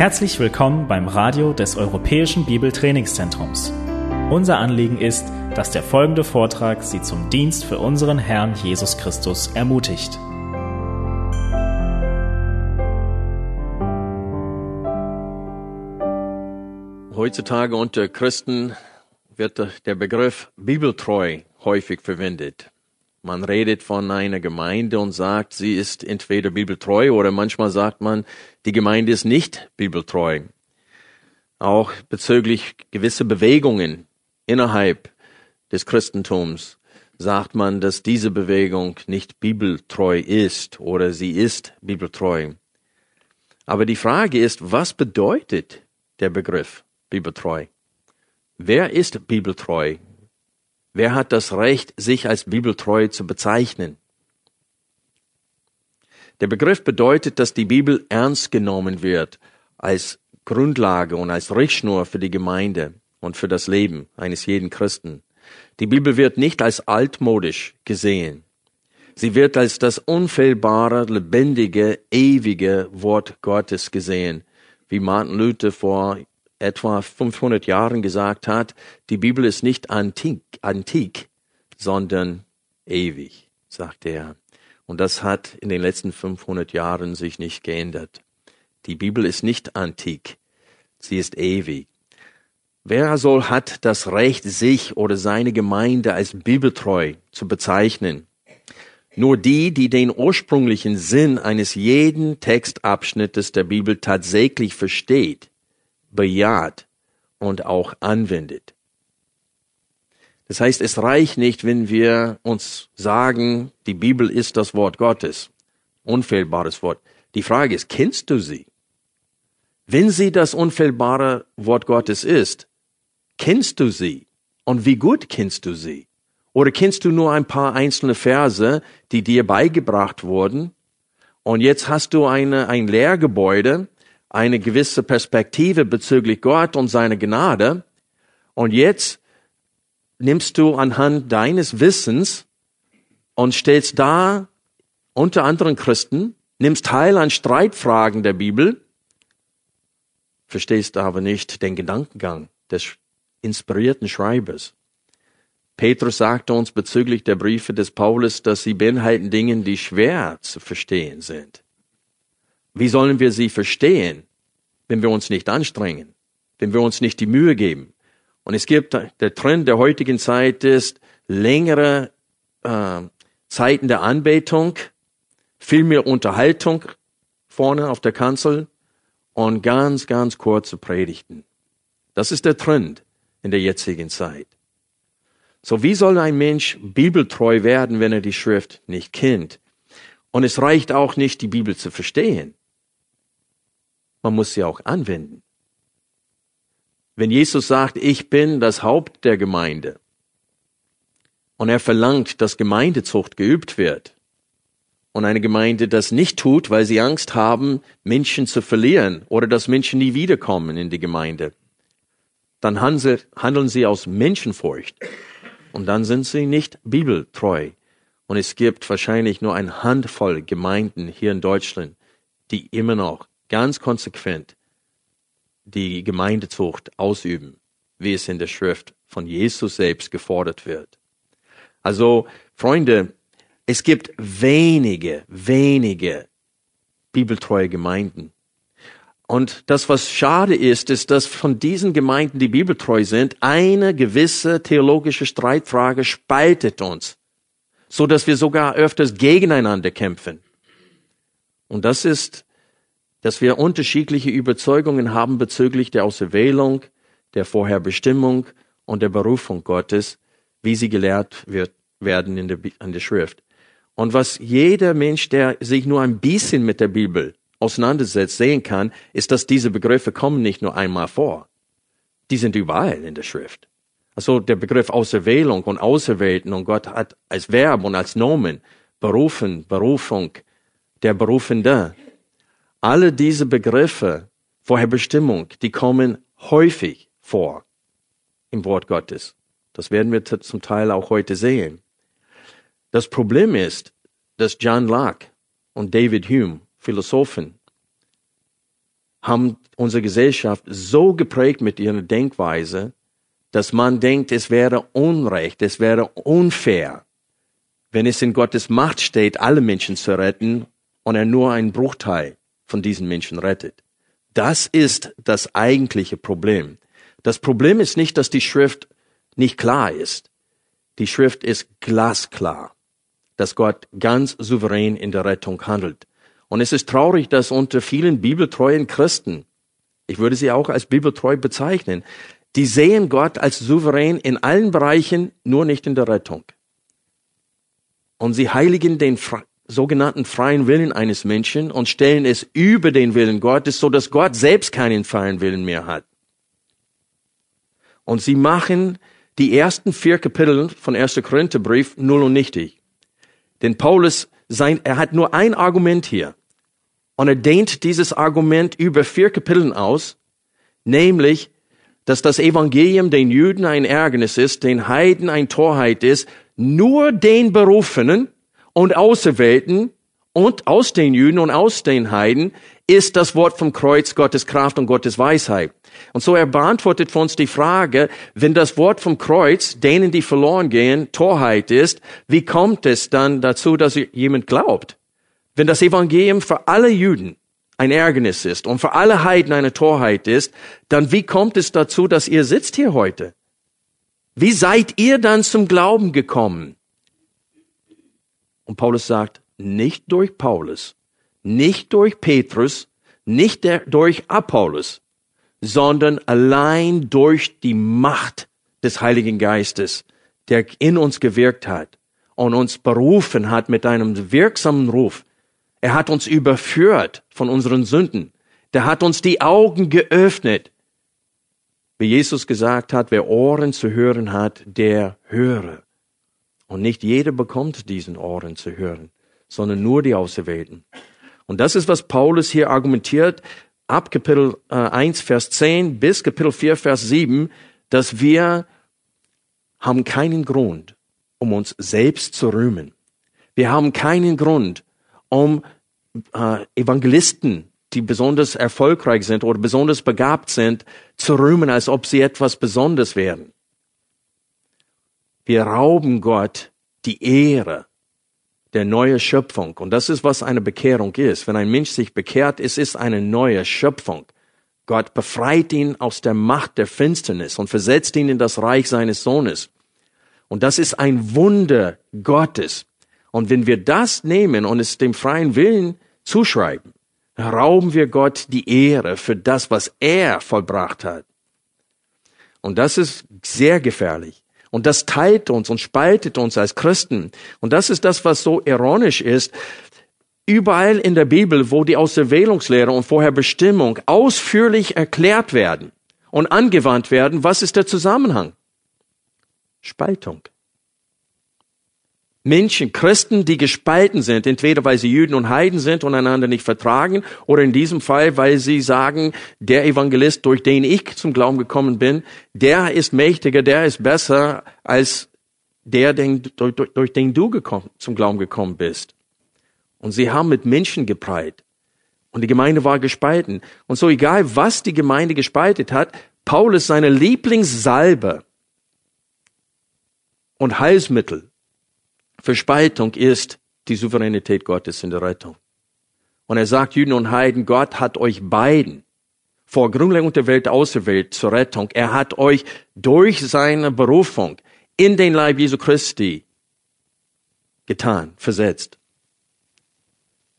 Herzlich willkommen beim Radio des Europäischen Bibeltrainingszentrums. Unser Anliegen ist, dass der folgende Vortrag Sie zum Dienst für unseren Herrn Jesus Christus ermutigt. Heutzutage unter Christen wird der Begriff bibeltreu häufig verwendet. Man redet von einer Gemeinde und sagt, sie ist entweder bibeltreu oder manchmal sagt man, die Gemeinde ist nicht bibeltreu. Auch bezüglich gewisser Bewegungen innerhalb des Christentums sagt man, dass diese Bewegung nicht bibeltreu ist oder sie ist bibeltreu. Aber die Frage ist, was bedeutet der Begriff bibeltreu? Wer ist bibeltreu? Wer hat das Recht, sich als bibeltreu zu bezeichnen? Der Begriff bedeutet, dass die Bibel ernst genommen wird als Grundlage und als Richtschnur für die Gemeinde und für das Leben eines jeden Christen. Die Bibel wird nicht als altmodisch gesehen. Sie wird als das unfehlbare, lebendige, ewige Wort Gottes gesehen, wie Martin Luther vor etwa 500 Jahren gesagt hat, die Bibel ist nicht antik, antik sondern ewig, sagte er. Und das hat in den letzten 500 Jahren sich nicht geändert. Die Bibel ist nicht antik, sie ist ewig. Wer soll hat das Recht, sich oder seine Gemeinde als bibeltreu zu bezeichnen? Nur die, die den ursprünglichen Sinn eines jeden Textabschnittes der Bibel tatsächlich versteht bejaht und auch anwendet. Das heißt, es reicht nicht, wenn wir uns sagen, die Bibel ist das Wort Gottes, unfehlbares Wort. Die Frage ist, kennst du sie? Wenn sie das unfehlbare Wort Gottes ist, kennst du sie? Und wie gut kennst du sie? Oder kennst du nur ein paar einzelne Verse, die dir beigebracht wurden? Und jetzt hast du eine, ein Lehrgebäude, eine gewisse Perspektive bezüglich Gott und seiner Gnade. Und jetzt nimmst du anhand deines Wissens und stellst da unter anderen Christen, nimmst teil an Streitfragen der Bibel, verstehst aber nicht den Gedankengang des inspirierten Schreibers. Petrus sagte uns bezüglich der Briefe des Paulus, dass sie beinhalten Dinge, die schwer zu verstehen sind. Wie sollen wir sie verstehen, wenn wir uns nicht anstrengen, wenn wir uns nicht die Mühe geben? Und es gibt, der Trend der heutigen Zeit ist längere äh, Zeiten der Anbetung, viel mehr Unterhaltung vorne auf der Kanzel und ganz, ganz kurze Predigten. Das ist der Trend in der jetzigen Zeit. So wie soll ein Mensch bibeltreu werden, wenn er die Schrift nicht kennt? Und es reicht auch nicht, die Bibel zu verstehen man muss sie auch anwenden. Wenn Jesus sagt, ich bin das Haupt der Gemeinde und er verlangt, dass Gemeindezucht geübt wird und eine Gemeinde das nicht tut, weil sie Angst haben, Menschen zu verlieren oder dass Menschen nie wiederkommen in die Gemeinde, dann handeln sie aus Menschenfurcht und dann sind sie nicht bibeltreu. Und es gibt wahrscheinlich nur eine Handvoll Gemeinden hier in Deutschland, die immer noch ganz konsequent die Gemeindezucht ausüben, wie es in der Schrift von Jesus selbst gefordert wird. Also, Freunde, es gibt wenige, wenige bibeltreue Gemeinden. Und das, was schade ist, ist, dass von diesen Gemeinden, die bibeltreu sind, eine gewisse theologische Streitfrage spaltet uns, so dass wir sogar öfters gegeneinander kämpfen. Und das ist dass wir unterschiedliche Überzeugungen haben bezüglich der Auserwählung, der Vorherbestimmung und der Berufung Gottes, wie sie gelehrt wird, werden in der, in der Schrift. Und was jeder Mensch, der sich nur ein bisschen mit der Bibel auseinandersetzt, sehen kann, ist, dass diese Begriffe kommen nicht nur einmal vor. Die sind überall in der Schrift. Also der Begriff Auserwählung und Auserwählten und Gott hat als Verb und als Nomen berufen, Berufung, der Berufende, alle diese Begriffe, Vorherbestimmung, die kommen häufig vor im Wort Gottes. Das werden wir zum Teil auch heute sehen. Das Problem ist, dass John Locke und David Hume, Philosophen, haben unsere Gesellschaft so geprägt mit ihrer Denkweise, dass man denkt, es wäre Unrecht, es wäre unfair, wenn es in Gottes Macht steht, alle Menschen zu retten und er nur einen Bruchteil von diesen Menschen rettet. Das ist das eigentliche Problem. Das Problem ist nicht, dass die Schrift nicht klar ist. Die Schrift ist glasklar, dass Gott ganz souverän in der Rettung handelt. Und es ist traurig, dass unter vielen bibeltreuen Christen, ich würde sie auch als bibeltreu bezeichnen, die sehen Gott als souverän in allen Bereichen, nur nicht in der Rettung. Und sie heiligen den sogenannten freien Willen eines Menschen und stellen es über den Willen Gottes, so dass Gott selbst keinen freien Willen mehr hat. Und sie machen die ersten vier Kapitel von 1. Korintherbrief null und nichtig. Denn Paulus, sein, er hat nur ein Argument hier. Und er dehnt dieses Argument über vier Kapiteln aus, nämlich, dass das Evangelium den Juden ein Ärgernis ist, den Heiden ein Torheit ist, nur den Berufenen und Auserwählten und aus den Juden und aus den Heiden ist das Wort vom Kreuz Gottes Kraft und Gottes Weisheit. Und so er beantwortet für uns die Frage, wenn das Wort vom Kreuz denen, die verloren gehen, Torheit ist, wie kommt es dann dazu, dass jemand glaubt? Wenn das Evangelium für alle Juden ein Ärgernis ist und für alle Heiden eine Torheit ist, dann wie kommt es dazu, dass ihr sitzt hier heute? Wie seid ihr dann zum Glauben gekommen? Und Paulus sagt, nicht durch Paulus, nicht durch Petrus, nicht der, durch Apollos, sondern allein durch die Macht des Heiligen Geistes, der in uns gewirkt hat und uns berufen hat mit einem wirksamen Ruf. Er hat uns überführt von unseren Sünden. Der hat uns die Augen geöffnet. Wie Jesus gesagt hat, wer Ohren zu hören hat, der höre. Und nicht jeder bekommt diesen Ohren zu hören, sondern nur die Auserwählten. Und das ist, was Paulus hier argumentiert, ab Kapitel äh, 1, Vers 10 bis Kapitel 4, Vers 7, dass wir haben keinen Grund, um uns selbst zu rühmen. Wir haben keinen Grund, um äh, Evangelisten, die besonders erfolgreich sind oder besonders begabt sind, zu rühmen, als ob sie etwas Besonderes wären. Wir rauben Gott die Ehre der neue Schöpfung. Und das ist, was eine Bekehrung ist. Wenn ein Mensch sich bekehrt, es ist eine neue Schöpfung. Gott befreit ihn aus der Macht der Finsternis und versetzt ihn in das Reich seines Sohnes. Und das ist ein Wunder Gottes. Und wenn wir das nehmen und es dem freien Willen zuschreiben, rauben wir Gott die Ehre für das, was er vollbracht hat. Und das ist sehr gefährlich. Und das teilt uns und spaltet uns als Christen. Und das ist das, was so ironisch ist. Überall in der Bibel, wo die Auserwählungslehre und Vorherbestimmung ausführlich erklärt werden und angewandt werden, was ist der Zusammenhang? Spaltung. Menschen, Christen, die gespalten sind, entweder weil sie Jüden und Heiden sind und einander nicht vertragen, oder in diesem Fall, weil sie sagen, der Evangelist, durch den ich zum Glauben gekommen bin, der ist mächtiger, der ist besser als der, den, durch, durch, den du gekommen, zum Glauben gekommen bist. Und sie haben mit Menschen gepreit. Und die Gemeinde war gespalten. Und so egal, was die Gemeinde gespaltet hat, Paulus seine Lieblingssalbe und Heilsmittel für Spaltung ist die Souveränität Gottes in der Rettung. Und er sagt Juden und Heiden, Gott hat euch beiden vor Grundlegung der Welt auserwählt zur Rettung. Er hat euch durch seine Berufung in den Leib Jesu Christi getan, versetzt.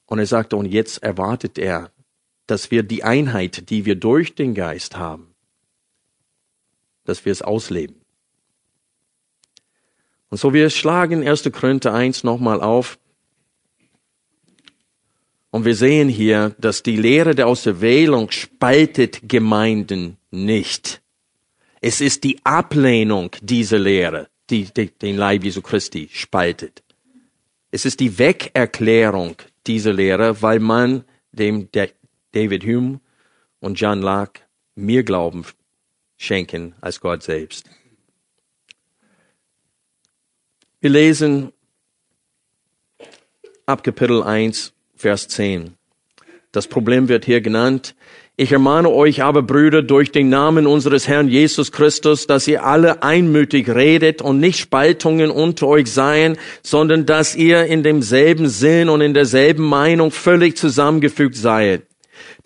Und er sagte, und jetzt erwartet er, dass wir die Einheit, die wir durch den Geist haben, dass wir es ausleben. Und so wir schlagen 1. Korinther 1 nochmal auf. Und wir sehen hier, dass die Lehre der Auserwählung spaltet Gemeinden nicht. Es ist die Ablehnung dieser Lehre, die, die den Leib Jesu Christi spaltet. Es ist die Wegerklärung dieser Lehre, weil man dem David Hume und John Locke mehr Glauben schenken als Gott selbst. Wir lesen ab Kapitel 1, Vers 10. Das Problem wird hier genannt. Ich ermahne euch aber, Brüder, durch den Namen unseres Herrn Jesus Christus, dass ihr alle einmütig redet und nicht Spaltungen unter euch seien, sondern dass ihr in demselben Sinn und in derselben Meinung völlig zusammengefügt seid.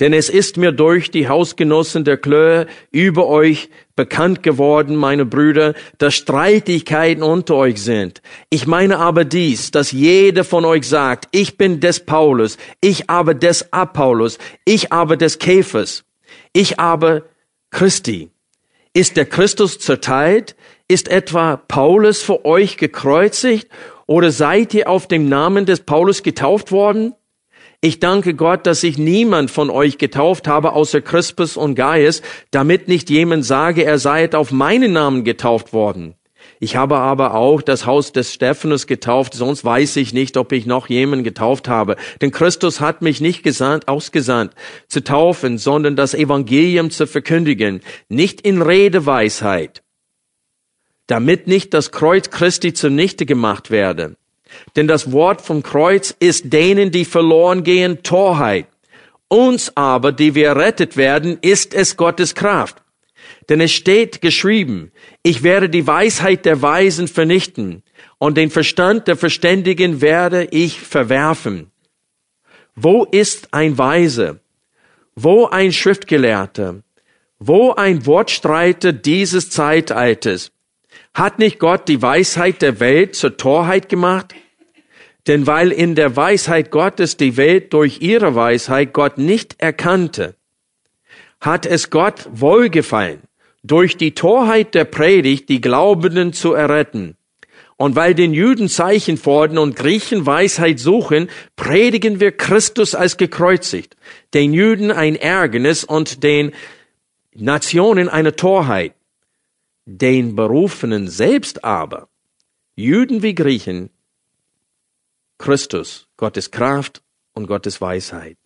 Denn es ist mir durch die Hausgenossen der Klöhe über euch bekannt geworden, meine Brüder, dass Streitigkeiten unter euch sind. Ich meine aber dies, dass jeder von euch sagt, ich bin des Paulus, ich aber des Apollos, ich aber des Käfers, ich aber Christi. Ist der Christus zerteilt? Ist etwa Paulus für euch gekreuzigt? Oder seid ihr auf dem Namen des Paulus getauft worden? Ich danke Gott, dass ich niemand von euch getauft habe, außer Crispus und Gaius, damit nicht jemand sage, er sei auf meinen Namen getauft worden. Ich habe aber auch das Haus des Stephanus getauft, sonst weiß ich nicht, ob ich noch jemanden getauft habe. Denn Christus hat mich nicht gesandt, ausgesandt, zu taufen, sondern das Evangelium zu verkündigen, nicht in Redeweisheit, damit nicht das Kreuz Christi zunichte gemacht werde. Denn das Wort vom Kreuz ist denen, die verloren gehen, Torheit. Uns aber, die wir rettet werden, ist es Gottes Kraft. Denn es steht geschrieben, ich werde die Weisheit der Weisen vernichten und den Verstand der Verständigen werde ich verwerfen. Wo ist ein Weise? Wo ein Schriftgelehrter? Wo ein Wortstreiter dieses Zeitalters? Hat nicht Gott die Weisheit der Welt zur Torheit gemacht? Denn weil in der Weisheit Gottes die Welt durch ihre Weisheit Gott nicht erkannte, hat es Gott wohlgefallen, durch die Torheit der Predigt die Glaubenden zu erretten. Und weil den Juden Zeichen fordern und Griechen Weisheit suchen, predigen wir Christus als gekreuzigt, den Juden ein Ärgernis und den Nationen eine Torheit den Berufenen selbst aber, Juden wie Griechen, Christus, Gottes Kraft und Gottes Weisheit.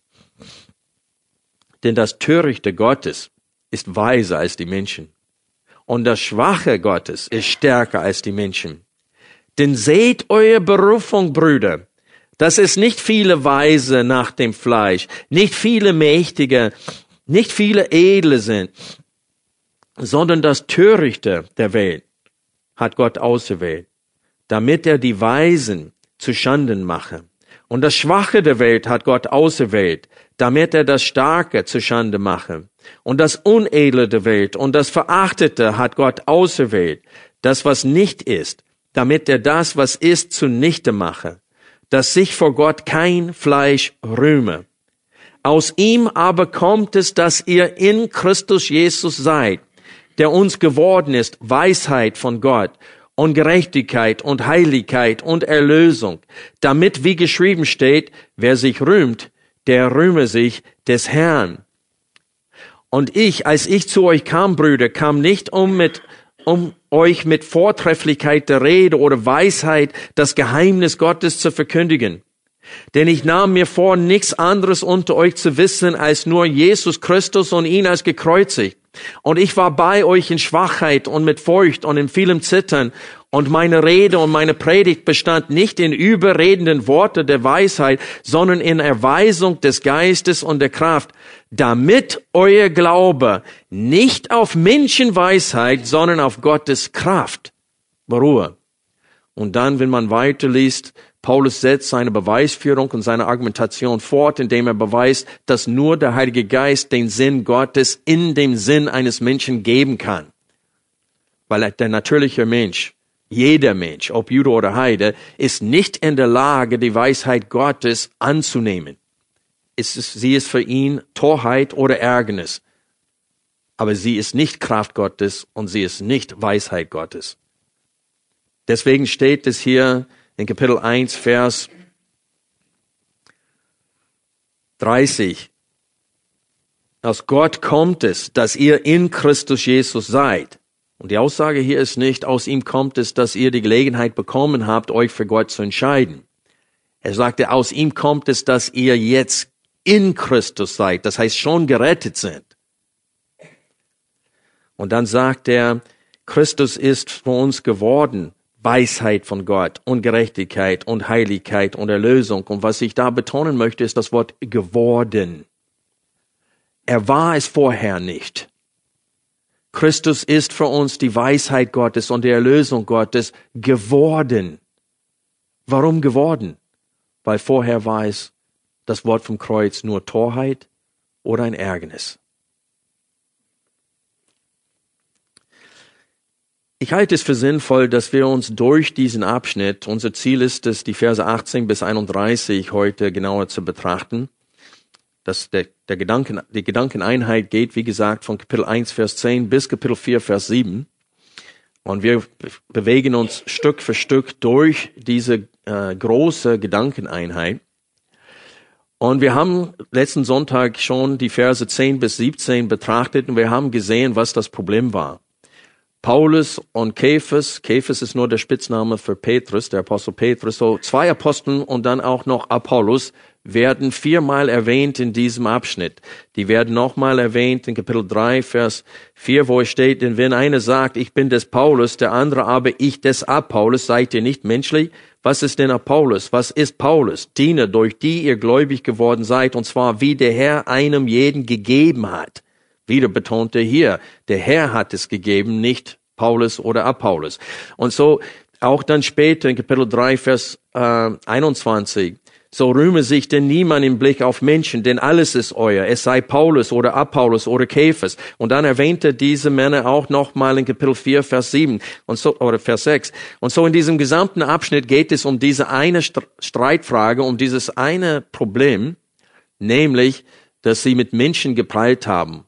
Denn das Törichte Gottes ist weiser als die Menschen. Und das Schwache Gottes ist stärker als die Menschen. Denn seht eure Berufung, Brüder, dass es nicht viele Weise nach dem Fleisch, nicht viele Mächtige, nicht viele Edle sind, sondern das Törichte der Welt hat Gott auserwählt, damit er die Weisen zu Schanden mache. Und das Schwache der Welt hat Gott auserwählt, damit er das Starke zu Schande mache. Und das Unedle der Welt und das Verachtete hat Gott auserwählt, das was nicht ist, damit er das, was ist, zunichte mache, dass sich vor Gott kein Fleisch rühme. Aus ihm aber kommt es, dass ihr in Christus Jesus seid, der uns geworden ist, Weisheit von Gott und Gerechtigkeit und Heiligkeit und Erlösung, damit, wie geschrieben steht, wer sich rühmt, der rühme sich des Herrn. Und ich, als ich zu euch kam, Brüder, kam nicht um mit, um euch mit Vortrefflichkeit der Rede oder Weisheit das Geheimnis Gottes zu verkündigen. Denn ich nahm mir vor, nichts anderes unter euch zu wissen, als nur Jesus Christus und ihn als gekreuzigt. Und ich war bei euch in Schwachheit und mit Furcht und in vielem Zittern. Und meine Rede und meine Predigt bestand nicht in überredenden Worte der Weisheit, sondern in Erweisung des Geistes und der Kraft, damit euer Glaube nicht auf Menschenweisheit, sondern auf Gottes Kraft beruhe. Und dann, wenn man weiterliest, Paulus setzt seine Beweisführung und seine Argumentation fort, indem er beweist, dass nur der Heilige Geist den Sinn Gottes in dem Sinn eines Menschen geben kann. Weil der natürliche Mensch, jeder Mensch, ob Jude oder Heide, ist nicht in der Lage, die Weisheit Gottes anzunehmen. sie ist für ihn Torheit oder Ärgernis. Aber sie ist nicht Kraft Gottes und sie ist nicht Weisheit Gottes. Deswegen steht es hier in Kapitel 1, Vers 30. Aus Gott kommt es, dass ihr in Christus Jesus seid. Und die Aussage hier ist nicht, aus ihm kommt es, dass ihr die Gelegenheit bekommen habt, euch für Gott zu entscheiden. Er sagte, aus ihm kommt es, dass ihr jetzt in Christus seid, das heißt schon gerettet sind. Und dann sagt er, Christus ist für uns geworden Weisheit von Gott und Gerechtigkeit und Heiligkeit und Erlösung. Und was ich da betonen möchte, ist das Wort geworden. Er war es vorher nicht. Christus ist für uns die Weisheit Gottes und die Erlösung Gottes geworden. Warum geworden? Weil vorher war es das Wort vom Kreuz nur Torheit oder ein Ärgernis. Ich halte es für sinnvoll, dass wir uns durch diesen Abschnitt, unser Ziel ist es, die Verse 18 bis 31 heute genauer zu betrachten. Das, der, der Gedanken, die Gedankeneinheit geht, wie gesagt, von Kapitel 1, Vers 10 bis Kapitel 4, Vers 7. Und wir bewegen uns Stück für Stück durch diese äh, große Gedankeneinheit. Und wir haben letzten Sonntag schon die Verse 10 bis 17 betrachtet und wir haben gesehen, was das Problem war. Paulus und Kephas. Kephas ist nur der Spitzname für Petrus, der Apostel Petrus. So zwei Aposteln und dann auch noch Apollos werden viermal erwähnt in diesem Abschnitt. Die werden nochmal erwähnt in Kapitel 3, Vers 4, wo es steht, denn wenn einer sagt, ich bin des Paulus, der andere aber ich des Apollos, seid ihr nicht menschlich? Was ist denn Apollos? Was ist Paulus? Diener, durch die ihr gläubig geworden seid, und zwar wie der Herr einem jeden gegeben hat. Wieder betont er hier, der Herr hat es gegeben, nicht Paulus oder Apollos. Und so auch dann später in Kapitel 3, Vers äh, 21. So rühme sich denn niemand im Blick auf Menschen, denn alles ist euer. Es sei Paulus oder Apollos oder Käfers. Und dann erwähnt er diese Männer auch nochmal in Kapitel 4, Vers 7 und so, oder Vers 6. Und so in diesem gesamten Abschnitt geht es um diese eine Streitfrage, um dieses eine Problem, nämlich, dass sie mit Menschen geprallt haben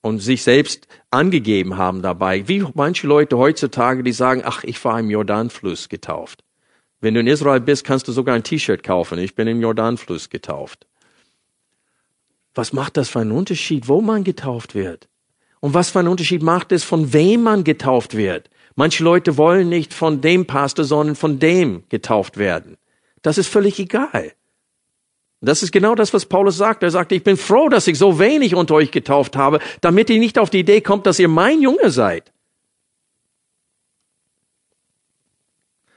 und sich selbst angegeben haben dabei. Wie manche Leute heutzutage, die sagen, ach, ich war im Jordanfluss getauft. Wenn du in Israel bist, kannst du sogar ein T-Shirt kaufen. Ich bin im Jordanfluss getauft. Was macht das für einen Unterschied, wo man getauft wird? Und was für einen Unterschied macht es, von wem man getauft wird? Manche Leute wollen nicht von dem Pastor, sondern von dem getauft werden. Das ist völlig egal. Das ist genau das, was Paulus sagt. Er sagt, ich bin froh, dass ich so wenig unter euch getauft habe, damit ihr nicht auf die Idee kommt, dass ihr mein Junge seid.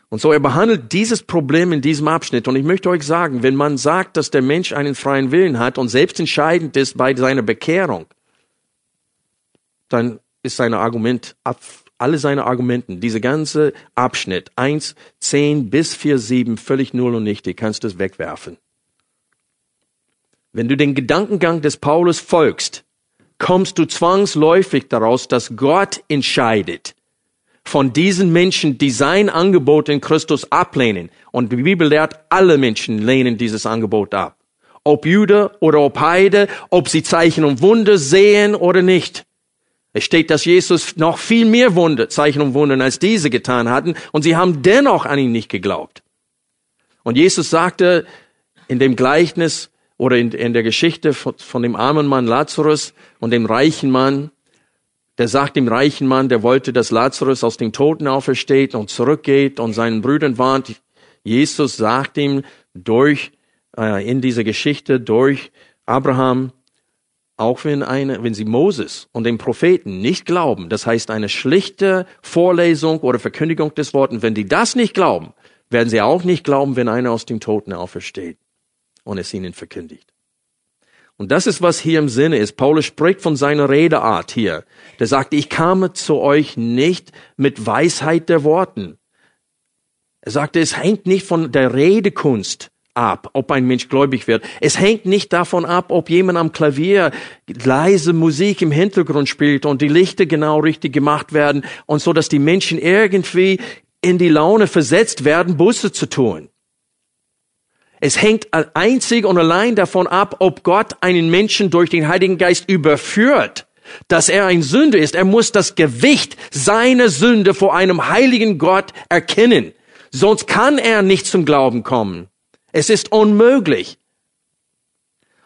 Und so er behandelt dieses Problem in diesem Abschnitt. Und ich möchte euch sagen, wenn man sagt, dass der Mensch einen freien Willen hat und selbst entscheidend ist bei seiner Bekehrung, dann ist seine Argument, alle seine Argumenten, diese ganze Abschnitt, 1, 10 bis 4, 7, völlig null und nichtig, kannst du es wegwerfen. Wenn du den Gedankengang des Paulus folgst, kommst du zwangsläufig daraus, dass Gott entscheidet von diesen Menschen, die sein Angebot in Christus ablehnen. Und die Bibel lehrt, alle Menschen lehnen dieses Angebot ab. Ob Jude oder ob Heide, ob sie Zeichen und Wunder sehen oder nicht. Es steht, dass Jesus noch viel mehr Wunder, Zeichen und Wunder als diese getan hatten und sie haben dennoch an ihn nicht geglaubt. Und Jesus sagte in dem Gleichnis, oder in, in der Geschichte von, von dem armen Mann Lazarus und dem reichen Mann, der sagt dem reichen Mann, der wollte, dass Lazarus aus den Toten aufersteht und zurückgeht und seinen Brüdern warnt. Jesus sagt ihm durch, äh, in dieser Geschichte, durch Abraham, auch wenn eine, wenn sie Moses und den Propheten nicht glauben, das heißt eine schlichte Vorlesung oder Verkündigung des Wortes, wenn die das nicht glauben, werden sie auch nicht glauben, wenn einer aus den Toten aufersteht und es ihnen verkündigt. Und das ist, was hier im Sinne ist. Paulus spricht von seiner Redeart hier. Der sagt, ich kam zu euch nicht mit Weisheit der Worten. Er sagte, es hängt nicht von der Redekunst ab, ob ein Mensch gläubig wird. Es hängt nicht davon ab, ob jemand am Klavier leise Musik im Hintergrund spielt und die Lichter genau richtig gemacht werden und so, dass die Menschen irgendwie in die Laune versetzt werden, Busse zu tun. Es hängt einzig und allein davon ab, ob Gott einen Menschen durch den Heiligen Geist überführt, dass er ein Sünde ist. Er muss das Gewicht seiner Sünde vor einem heiligen Gott erkennen. Sonst kann er nicht zum Glauben kommen. Es ist unmöglich.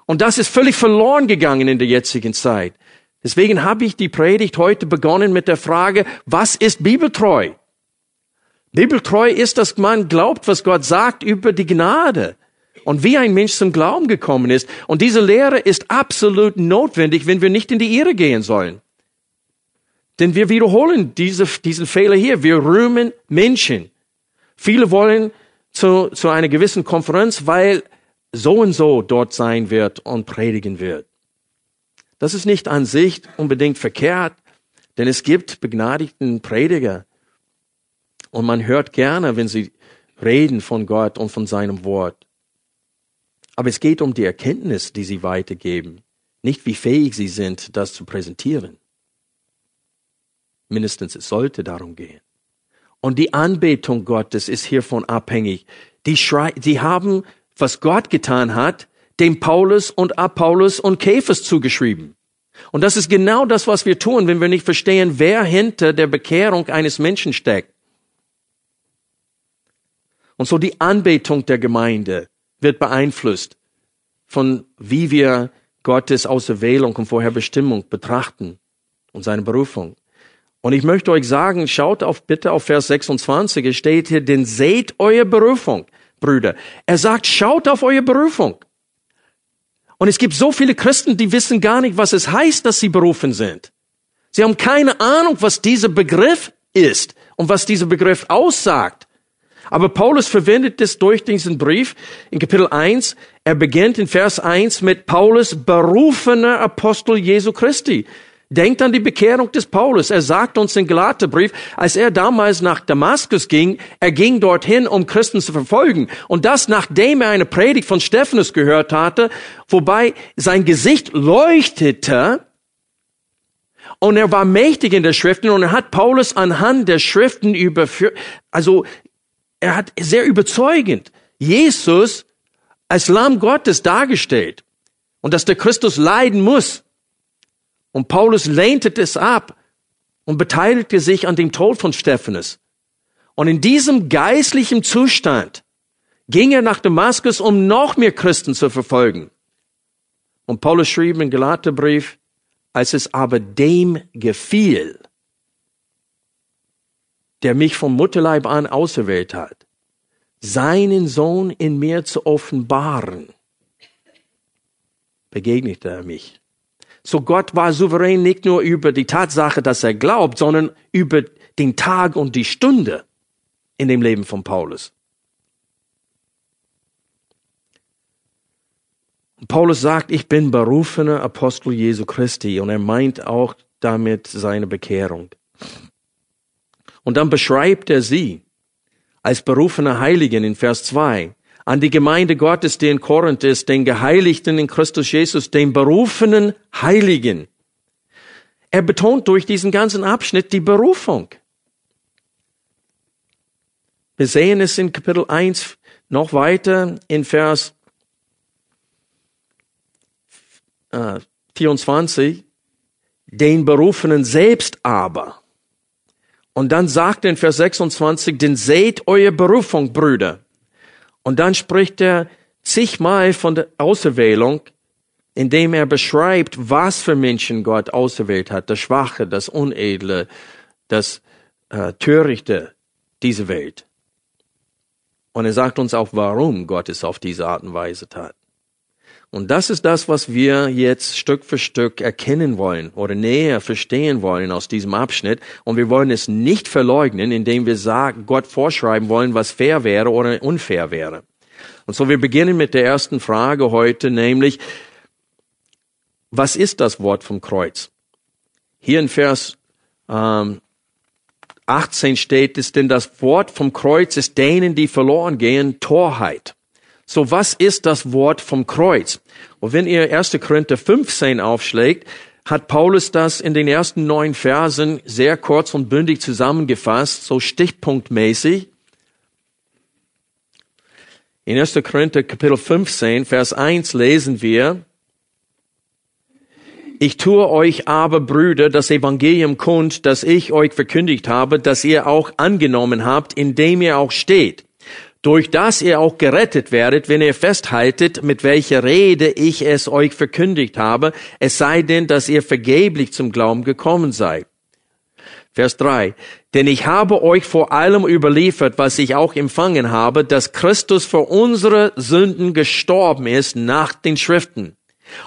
Und das ist völlig verloren gegangen in der jetzigen Zeit. Deswegen habe ich die Predigt heute begonnen mit der Frage, was ist bibeltreu? Bibeltreu ist, dass man glaubt, was Gott sagt über die Gnade und wie ein Mensch zum Glauben gekommen ist. Und diese Lehre ist absolut notwendig, wenn wir nicht in die Irre gehen sollen. Denn wir wiederholen diese, diesen Fehler hier. Wir rühmen Menschen. Viele wollen zu, zu einer gewissen Konferenz, weil so und so dort sein wird und predigen wird. Das ist nicht an sich unbedingt verkehrt, denn es gibt begnadigten Prediger und man hört gerne, wenn sie reden von Gott und von seinem Wort. Aber es geht um die Erkenntnis, die sie weitergeben, nicht wie fähig sie sind, das zu präsentieren. Mindestens es sollte darum gehen. Und die Anbetung Gottes ist hiervon abhängig. Die, Schrei die haben, was Gott getan hat, dem Paulus und Apollos und Käfers zugeschrieben. Und das ist genau das, was wir tun, wenn wir nicht verstehen, wer hinter der Bekehrung eines Menschen steckt. Und so die Anbetung der Gemeinde wird beeinflusst von wie wir Gottes Auserwählung und Vorherbestimmung betrachten und seine Berufung. Und ich möchte euch sagen, schaut auf bitte auf Vers 26, es steht hier, denn seht eure Berufung, Brüder. Er sagt, schaut auf eure Berufung. Und es gibt so viele Christen, die wissen gar nicht, was es heißt, dass sie berufen sind. Sie haben keine Ahnung, was dieser Begriff ist und was dieser Begriff aussagt. Aber Paulus verwendet es durch diesen Brief in Kapitel 1. Er beginnt in Vers 1 mit Paulus berufener Apostel Jesu Christi. Denkt an die Bekehrung des Paulus. Er sagt uns im Galaterbrief, als er damals nach Damaskus ging, er ging dorthin, um Christen zu verfolgen. Und das, nachdem er eine Predigt von Stephanus gehört hatte, wobei sein Gesicht leuchtete, und er war mächtig in der Schriften und er hat Paulus anhand der Schriften überführt, also er hat sehr überzeugend Jesus als Lamm Gottes dargestellt und dass der Christus leiden muss. Und Paulus lehnte es ab und beteiligte sich an dem Tod von Stephanus. Und in diesem geistlichen Zustand ging er nach Damaskus, um noch mehr Christen zu verfolgen. Und Paulus schrieb im Galaterbrief, als es aber dem gefiel, der mich vom Mutterleib an auserwählt hat, seinen Sohn in mir zu offenbaren, begegnete er mich so Gott war souverän nicht nur über die Tatsache, dass er glaubt, sondern über den Tag und die Stunde in dem Leben von Paulus. Paulus sagt, ich bin berufener Apostel Jesu Christi und er meint auch damit seine Bekehrung. Und dann beschreibt er sie als berufene Heiligen in Vers 2 an die Gemeinde Gottes, die in Korinth ist, den Geheiligten in Christus Jesus, den berufenen Heiligen. Er betont durch diesen ganzen Abschnitt die Berufung. Wir sehen es in Kapitel 1 noch weiter in Vers äh, 24, den Berufenen selbst aber. Und dann sagt er in Vers 26, denn seht eure Berufung, Brüder. Und dann spricht er zigmal von der Auserwählung, indem er beschreibt, was für Menschen Gott auserwählt hat, das Schwache, das Unedle, das äh, Törichte dieser Welt. Und er sagt uns auch, warum Gott es auf diese Art und Weise tat. Und das ist das, was wir jetzt Stück für Stück erkennen wollen oder näher verstehen wollen aus diesem Abschnitt. Und wir wollen es nicht verleugnen, indem wir sagen, Gott vorschreiben wollen, was fair wäre oder unfair wäre. Und so wir beginnen mit der ersten Frage heute, nämlich, was ist das Wort vom Kreuz? Hier in Vers ähm, 18 steht es, denn das Wort vom Kreuz ist denen, die verloren gehen, Torheit. So, was ist das Wort vom Kreuz? Und wenn ihr 1. Korinther 15 aufschlägt, hat Paulus das in den ersten neun Versen sehr kurz und bündig zusammengefasst, so stichpunktmäßig. In 1. Korinther Kapitel 15, Vers 1 lesen wir, ich tue euch aber, Brüder, das Evangelium kund, das ich euch verkündigt habe, das ihr auch angenommen habt, indem ihr auch steht durch das ihr auch gerettet werdet, wenn ihr festhaltet, mit welcher Rede ich es euch verkündigt habe, es sei denn, dass ihr vergeblich zum Glauben gekommen seid. Vers 3. Denn ich habe euch vor allem überliefert, was ich auch empfangen habe, dass Christus für unsere Sünden gestorben ist nach den Schriften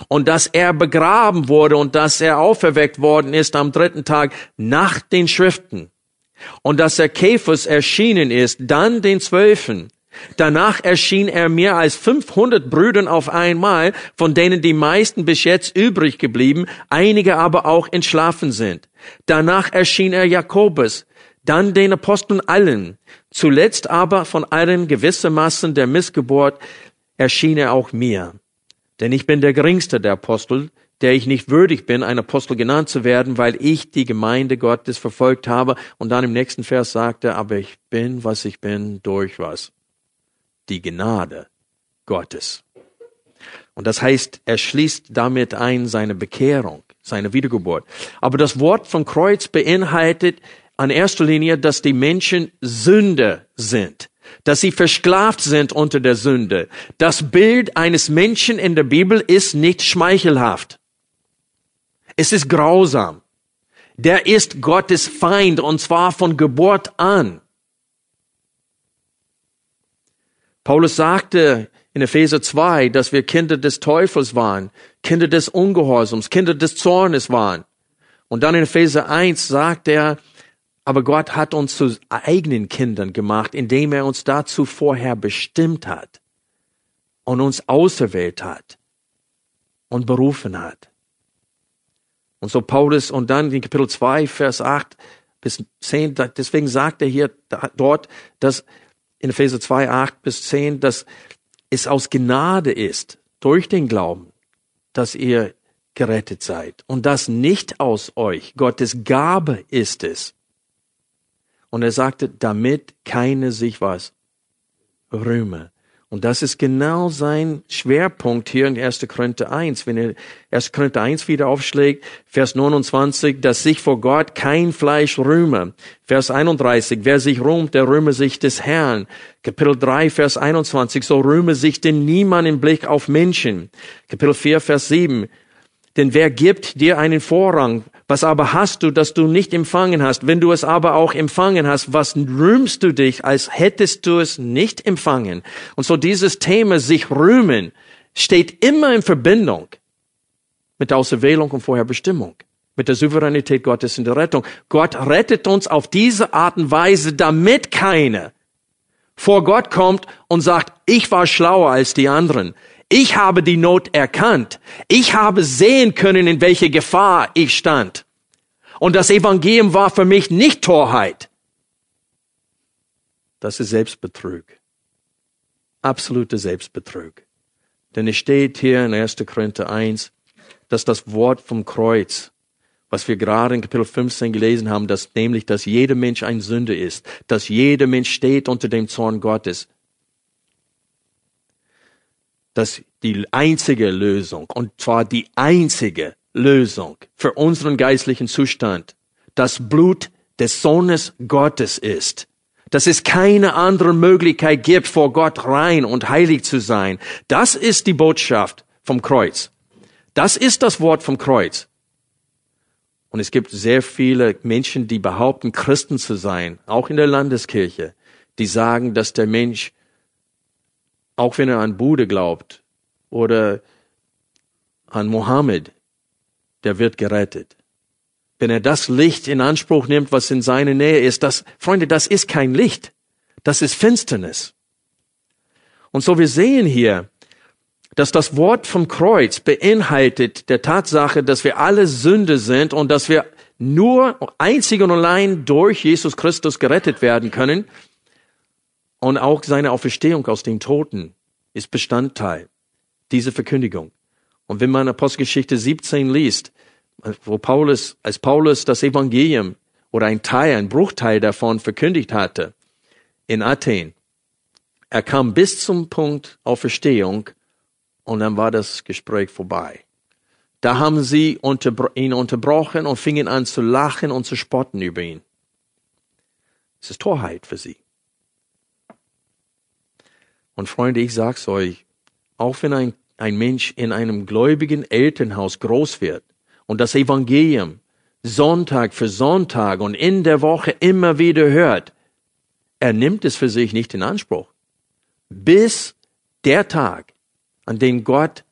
und dass er begraben wurde und dass er auferweckt worden ist am dritten Tag nach den Schriften und dass er Käfers erschienen ist, dann den Zwölfen. Danach erschien er mehr als 500 Brüdern auf einmal, von denen die meisten bis jetzt übrig geblieben, einige aber auch entschlafen sind. Danach erschien er Jakobus, dann den Aposteln allen. Zuletzt aber von allen gewissermaßen der Missgeburt erschien er auch mir. Denn ich bin der geringste der Apostel, der ich nicht würdig bin, ein Apostel genannt zu werden, weil ich die Gemeinde Gottes verfolgt habe. Und dann im nächsten Vers sagt er, aber ich bin, was ich bin, durch was? Die Gnade Gottes. Und das heißt, er schließt damit ein seine Bekehrung, seine Wiedergeburt. Aber das Wort vom Kreuz beinhaltet an erster Linie, dass die Menschen Sünder sind dass sie versklavt sind unter der Sünde. Das Bild eines Menschen in der Bibel ist nicht schmeichelhaft. Es ist grausam. Der ist Gottes Feind und zwar von Geburt an. Paulus sagte in Epheser 2, dass wir Kinder des Teufels waren, Kinder des Ungehorsams, Kinder des Zornes waren. Und dann in Epheser 1 sagt er, aber Gott hat uns zu eigenen Kindern gemacht, indem er uns dazu vorher bestimmt hat und uns auserwählt hat und berufen hat. Und so Paulus und dann in Kapitel 2, Vers 8 bis 10, deswegen sagt er hier dort, dass in Epheser 2, 8 bis 10, dass es aus Gnade ist, durch den Glauben, dass ihr gerettet seid. Und das nicht aus euch. Gottes Gabe ist es. Und er sagte, damit keine sich was rühme. Und das ist genau sein Schwerpunkt hier in 1. Korinther 1. Wenn er 1. Korinther 1 wieder aufschlägt, Vers 29, dass sich vor Gott kein Fleisch rühme. Vers 31, wer sich rühmt, der rühme sich des Herrn. Kapitel 3, Vers 21, so rühme sich denn niemand im Blick auf Menschen. Kapitel 4, Vers 7, denn wer gibt dir einen Vorrang? Was aber hast du, das du nicht empfangen hast? Wenn du es aber auch empfangen hast, was rühmst du dich, als hättest du es nicht empfangen? Und so dieses Thema sich rühmen steht immer in Verbindung mit der Auserwählung und Vorherbestimmung, mit der Souveränität Gottes in der Rettung. Gott rettet uns auf diese Art und Weise, damit keiner vor Gott kommt und sagt, ich war schlauer als die anderen. Ich habe die Not erkannt. Ich habe sehen können, in welche Gefahr ich stand. Und das Evangelium war für mich nicht Torheit. Das ist Selbstbetrug. Absolute Selbstbetrug. Denn es steht hier in 1. Korinther 1, dass das Wort vom Kreuz, was wir gerade in Kapitel 15 gelesen haben, dass nämlich, dass jeder Mensch ein Sünder ist, dass jeder Mensch steht unter dem Zorn Gottes, dass die einzige Lösung, und zwar die einzige Lösung für unseren geistlichen Zustand, das Blut des Sohnes Gottes ist. Dass es keine andere Möglichkeit gibt, vor Gott rein und heilig zu sein. Das ist die Botschaft vom Kreuz. Das ist das Wort vom Kreuz. Und es gibt sehr viele Menschen, die behaupten, Christen zu sein, auch in der Landeskirche, die sagen, dass der Mensch auch wenn er an Bude glaubt oder an Mohammed, der wird gerettet. Wenn er das Licht in Anspruch nimmt, was in seiner Nähe ist, das, Freunde, das ist kein Licht. Das ist Finsternis. Und so wir sehen hier, dass das Wort vom Kreuz beinhaltet der Tatsache, dass wir alle Sünde sind und dass wir nur einzig und allein durch Jesus Christus gerettet werden können. Und auch seine Auferstehung aus den Toten ist Bestandteil dieser Verkündigung. Und wenn man Apostelgeschichte 17 liest, wo Paulus, als Paulus das Evangelium oder ein Teil, ein Bruchteil davon verkündigt hatte in Athen, er kam bis zum Punkt Auferstehung und dann war das Gespräch vorbei. Da haben sie ihn unterbrochen und fingen an zu lachen und zu spotten über ihn. Es ist Torheit für sie. Und Freunde, ich sag's euch, auch wenn ein, ein Mensch in einem gläubigen Elternhaus groß wird und das Evangelium Sonntag für Sonntag und in der Woche immer wieder hört, er nimmt es für sich nicht in Anspruch. Bis der Tag, an dem Gott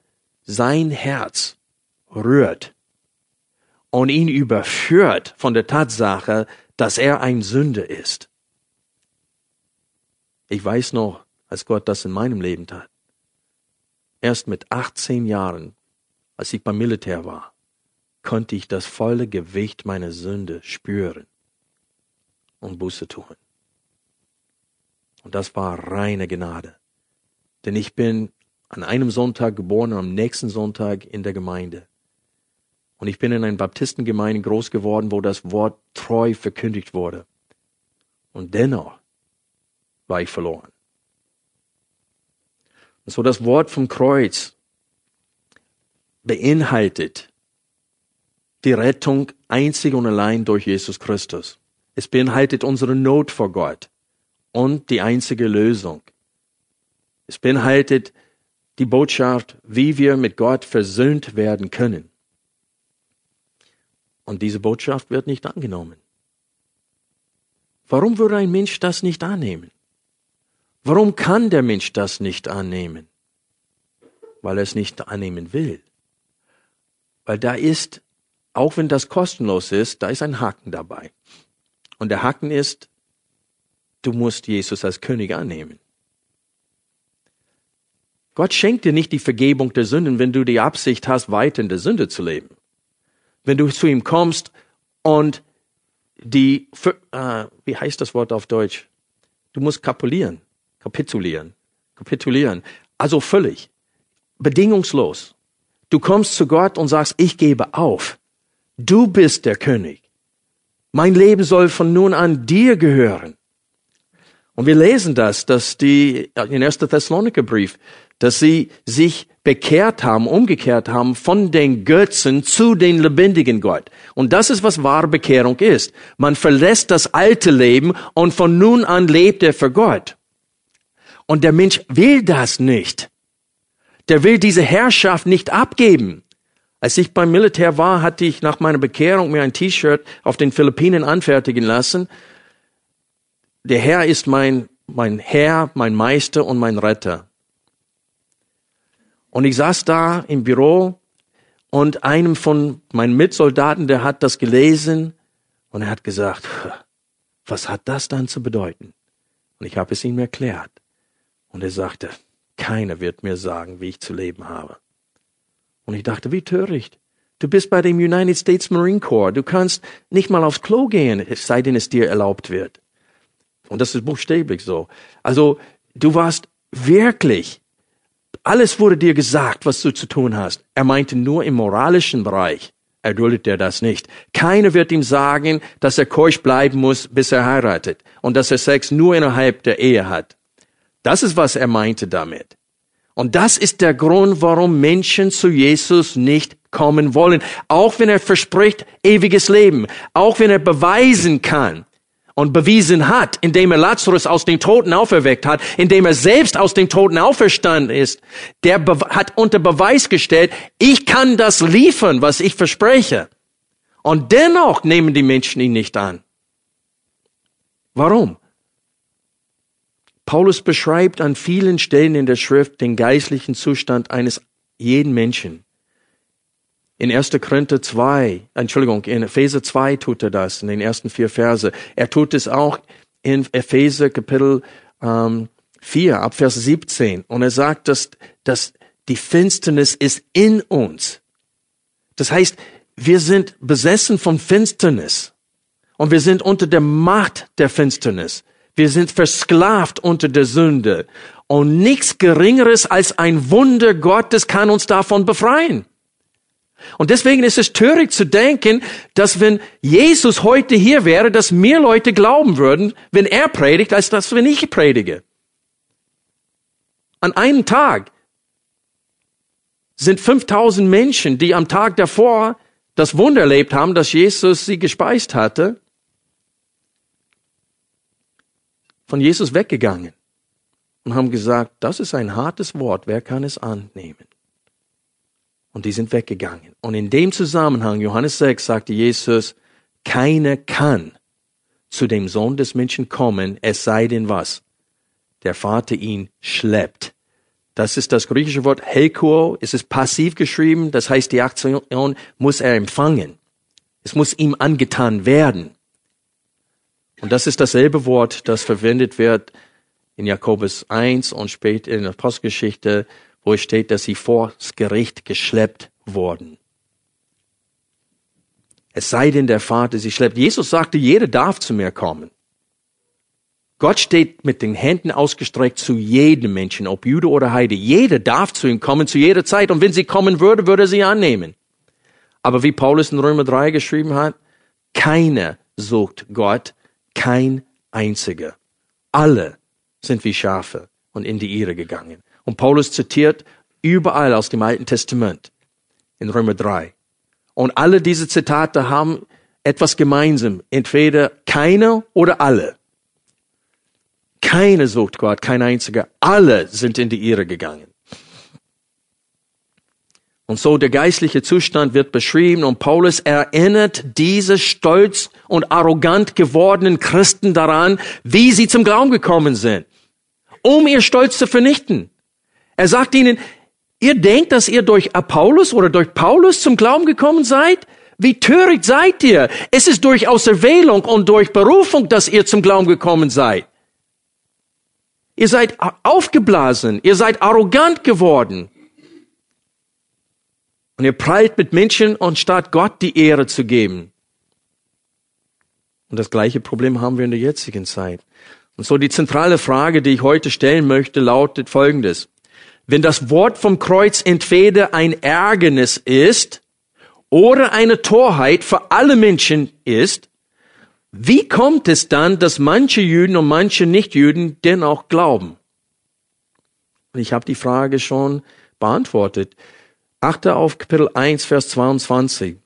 sein Herz rührt und ihn überführt von der Tatsache, dass er ein Sünder ist. Ich weiß noch, als Gott das in meinem Leben tat. Erst mit 18 Jahren, als ich beim Militär war, konnte ich das volle Gewicht meiner Sünde spüren und Buße tun. Und das war reine Gnade. Denn ich bin an einem Sonntag geboren und am nächsten Sonntag in der Gemeinde. Und ich bin in einer Baptistengemeinde groß geworden, wo das Wort treu verkündigt wurde. Und dennoch war ich verloren. So das Wort vom Kreuz beinhaltet die Rettung einzig und allein durch Jesus Christus. Es beinhaltet unsere Not vor Gott und die einzige Lösung. Es beinhaltet die Botschaft, wie wir mit Gott versöhnt werden können. Und diese Botschaft wird nicht angenommen. Warum würde ein Mensch das nicht annehmen? Warum kann der Mensch das nicht annehmen? Weil er es nicht annehmen will. Weil da ist, auch wenn das kostenlos ist, da ist ein Haken dabei. Und der Haken ist, du musst Jesus als König annehmen. Gott schenkt dir nicht die Vergebung der Sünden, wenn du die Absicht hast, weiter in der Sünde zu leben. Wenn du zu ihm kommst und die, äh, wie heißt das Wort auf Deutsch? Du musst kapulieren, kapitulieren, kapitulieren. Also völlig, bedingungslos. Du kommst zu Gott und sagst, ich gebe auf. Du bist der König. Mein Leben soll von nun an dir gehören. Und wir lesen das, dass die, in 1. Thessaloniker Brief, dass sie sich bekehrt haben, umgekehrt haben von den Götzen zu den lebendigen Gott. Und das ist, was wahre Bekehrung ist. Man verlässt das alte Leben und von nun an lebt er für Gott. Und der Mensch will das nicht. Der will diese Herrschaft nicht abgeben. Als ich beim Militär war, hatte ich nach meiner Bekehrung mir ein T-Shirt auf den Philippinen anfertigen lassen. Der Herr ist mein, mein Herr, mein Meister und mein Retter. Und ich saß da im Büro und einem von meinen Mitsoldaten, der hat das gelesen und er hat gesagt, was hat das dann zu bedeuten? Und ich habe es ihm erklärt. Und er sagte, keiner wird mir sagen, wie ich zu leben habe. Und ich dachte, wie töricht. Du bist bei dem United States Marine Corps. Du kannst nicht mal aufs Klo gehen, es sei denn es dir erlaubt wird. Und das ist buchstäblich so. Also, du warst wirklich alles wurde dir gesagt, was du zu tun hast. Er meinte nur im moralischen Bereich. Erduldet er das nicht. Keiner wird ihm sagen, dass er keusch bleiben muss, bis er heiratet und dass er Sex nur innerhalb der Ehe hat. Das ist, was er meinte damit. Und das ist der Grund, warum Menschen zu Jesus nicht kommen wollen. Auch wenn er verspricht ewiges Leben. Auch wenn er beweisen kann, und bewiesen hat, indem er Lazarus aus den Toten auferweckt hat, indem er selbst aus den Toten auferstanden ist, der hat unter Beweis gestellt, ich kann das liefern, was ich verspreche. Und dennoch nehmen die Menschen ihn nicht an. Warum? Paulus beschreibt an vielen Stellen in der Schrift den geistlichen Zustand eines jeden Menschen. In 1. Korinther 2, Entschuldigung, in Epheser 2 tut er das, in den ersten vier Verse. Er tut es auch in Epheser Kapitel ähm, 4, ab Vers 17. Und er sagt, dass, dass die Finsternis ist in uns. Das heißt, wir sind besessen von Finsternis. Und wir sind unter der Macht der Finsternis. Wir sind versklavt unter der Sünde. Und nichts Geringeres als ein Wunder Gottes kann uns davon befreien. Und deswegen ist es töricht zu denken, dass wenn Jesus heute hier wäre, dass mehr Leute glauben würden, wenn er predigt, als dass wenn ich predige. An einem Tag sind 5000 Menschen, die am Tag davor das Wunder erlebt haben, dass Jesus sie gespeist hatte, von Jesus weggegangen und haben gesagt, das ist ein hartes Wort, wer kann es annehmen? Und die sind weggegangen. Und in dem Zusammenhang, Johannes 6, sagte Jesus, keiner kann zu dem Sohn des Menschen kommen, es sei denn was? Der Vater ihn schleppt. Das ist das griechische Wort helkuo. Es ist passiv geschrieben. Das heißt, die Aktion muss er empfangen. Es muss ihm angetan werden. Und das ist dasselbe Wort, das verwendet wird in Jakobus 1 und später in der Postgeschichte, wo es steht, dass sie vor das Gericht geschleppt wurden. Es sei denn, der Vater sie schleppt. Jesus sagte, jeder darf zu mir kommen. Gott steht mit den Händen ausgestreckt zu jedem Menschen, ob Jude oder Heide. Jeder darf zu ihm kommen zu jeder Zeit. Und wenn sie kommen würde, würde er sie annehmen. Aber wie Paulus in Römer 3 geschrieben hat, keiner sucht Gott, kein einziger. Alle sind wie Schafe und in die Irre gegangen. Und Paulus zitiert überall aus dem Alten Testament in Römer 3. Und alle diese Zitate haben etwas gemeinsam. Entweder keiner oder alle. Keine sucht Gott, kein einziger. Alle sind in die Irre gegangen. Und so der geistliche Zustand wird beschrieben und Paulus erinnert diese stolz und arrogant gewordenen Christen daran, wie sie zum Glauben gekommen sind, um ihr Stolz zu vernichten. Er sagt ihnen, ihr denkt, dass ihr durch Apollos oder durch Paulus zum Glauben gekommen seid? Wie töricht seid ihr? Es ist durch Auserwählung und durch Berufung, dass ihr zum Glauben gekommen seid. Ihr seid aufgeblasen, ihr seid arrogant geworden. Und ihr prallt mit Menschen und statt Gott die Ehre zu geben. Und das gleiche Problem haben wir in der jetzigen Zeit. Und so die zentrale Frage, die ich heute stellen möchte, lautet folgendes. Wenn das Wort vom Kreuz entweder ein Ärgernis ist oder eine Torheit für alle Menschen ist, wie kommt es dann, dass manche Juden und manche Nichtjuden dennoch glauben? Und ich habe die Frage schon beantwortet. Achte auf Kapitel 1, Vers 22.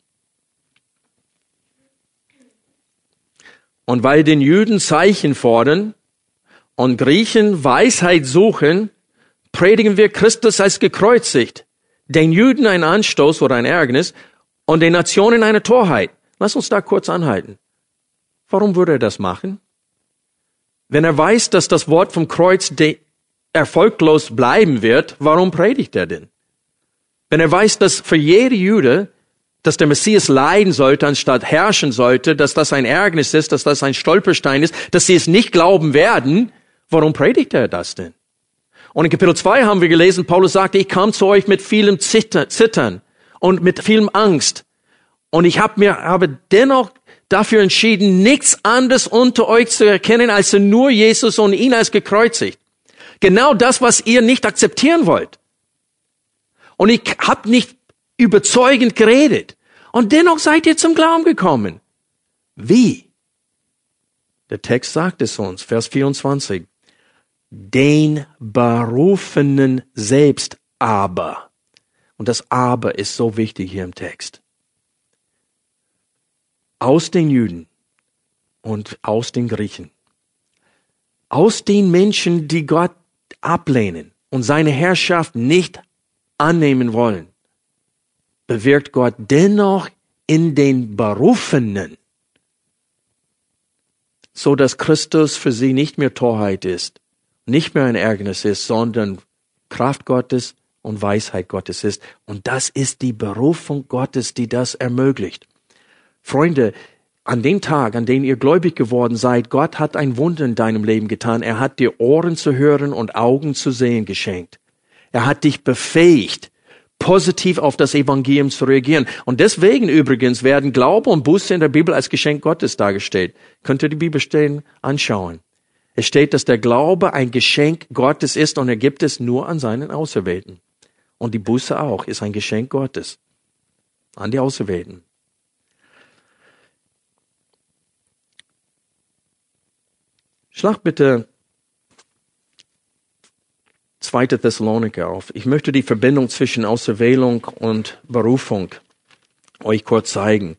Und weil den Juden Zeichen fordern und Griechen Weisheit suchen, predigen wir Christus als gekreuzigt, den Juden ein Anstoß oder ein Ärgernis und den Nationen eine Torheit. Lass uns da kurz anhalten. Warum würde er das machen? Wenn er weiß, dass das Wort vom Kreuz erfolglos bleiben wird, warum predigt er denn? Wenn er weiß, dass für jede Jude, dass der Messias leiden sollte, anstatt herrschen sollte, dass das ein Ärgernis ist, dass das ein Stolperstein ist, dass sie es nicht glauben werden, warum predigt er das denn? Und in Kapitel 2 haben wir gelesen, Paulus sagte, ich kam zu euch mit vielem Zittern und mit vielem Angst. Und ich habe mir, habe dennoch dafür entschieden, nichts anderes unter euch zu erkennen, als nur Jesus und ihn als gekreuzigt. Genau das, was ihr nicht akzeptieren wollt. Und ich habe nicht überzeugend geredet. Und dennoch seid ihr zum Glauben gekommen. Wie? Der Text sagt es uns, Vers 24 den Berufenen selbst aber. Und das aber ist so wichtig hier im Text. Aus den Juden und aus den Griechen. Aus den Menschen, die Gott ablehnen und seine Herrschaft nicht annehmen wollen, bewirkt Gott dennoch in den Berufenen, so dass Christus für sie nicht mehr Torheit ist, nicht mehr ein Ärgernis ist, sondern Kraft Gottes und Weisheit Gottes ist. Und das ist die Berufung Gottes, die das ermöglicht. Freunde, an dem Tag, an dem ihr gläubig geworden seid, Gott hat ein Wunder in deinem Leben getan. Er hat dir Ohren zu hören und Augen zu sehen geschenkt. Er hat dich befähigt, positiv auf das Evangelium zu reagieren. Und deswegen übrigens werden Glaube und Buße in der Bibel als Geschenk Gottes dargestellt. Könnt ihr die Bibelstellen anschauen. Es steht, dass der Glaube ein Geschenk Gottes ist und er gibt es nur an seinen Auserwählten. Und die Buße auch ist ein Geschenk Gottes an die Auserwählten. Schlag bitte 2. Thessaloniker auf. Ich möchte die Verbindung zwischen Auserwählung und Berufung euch kurz zeigen.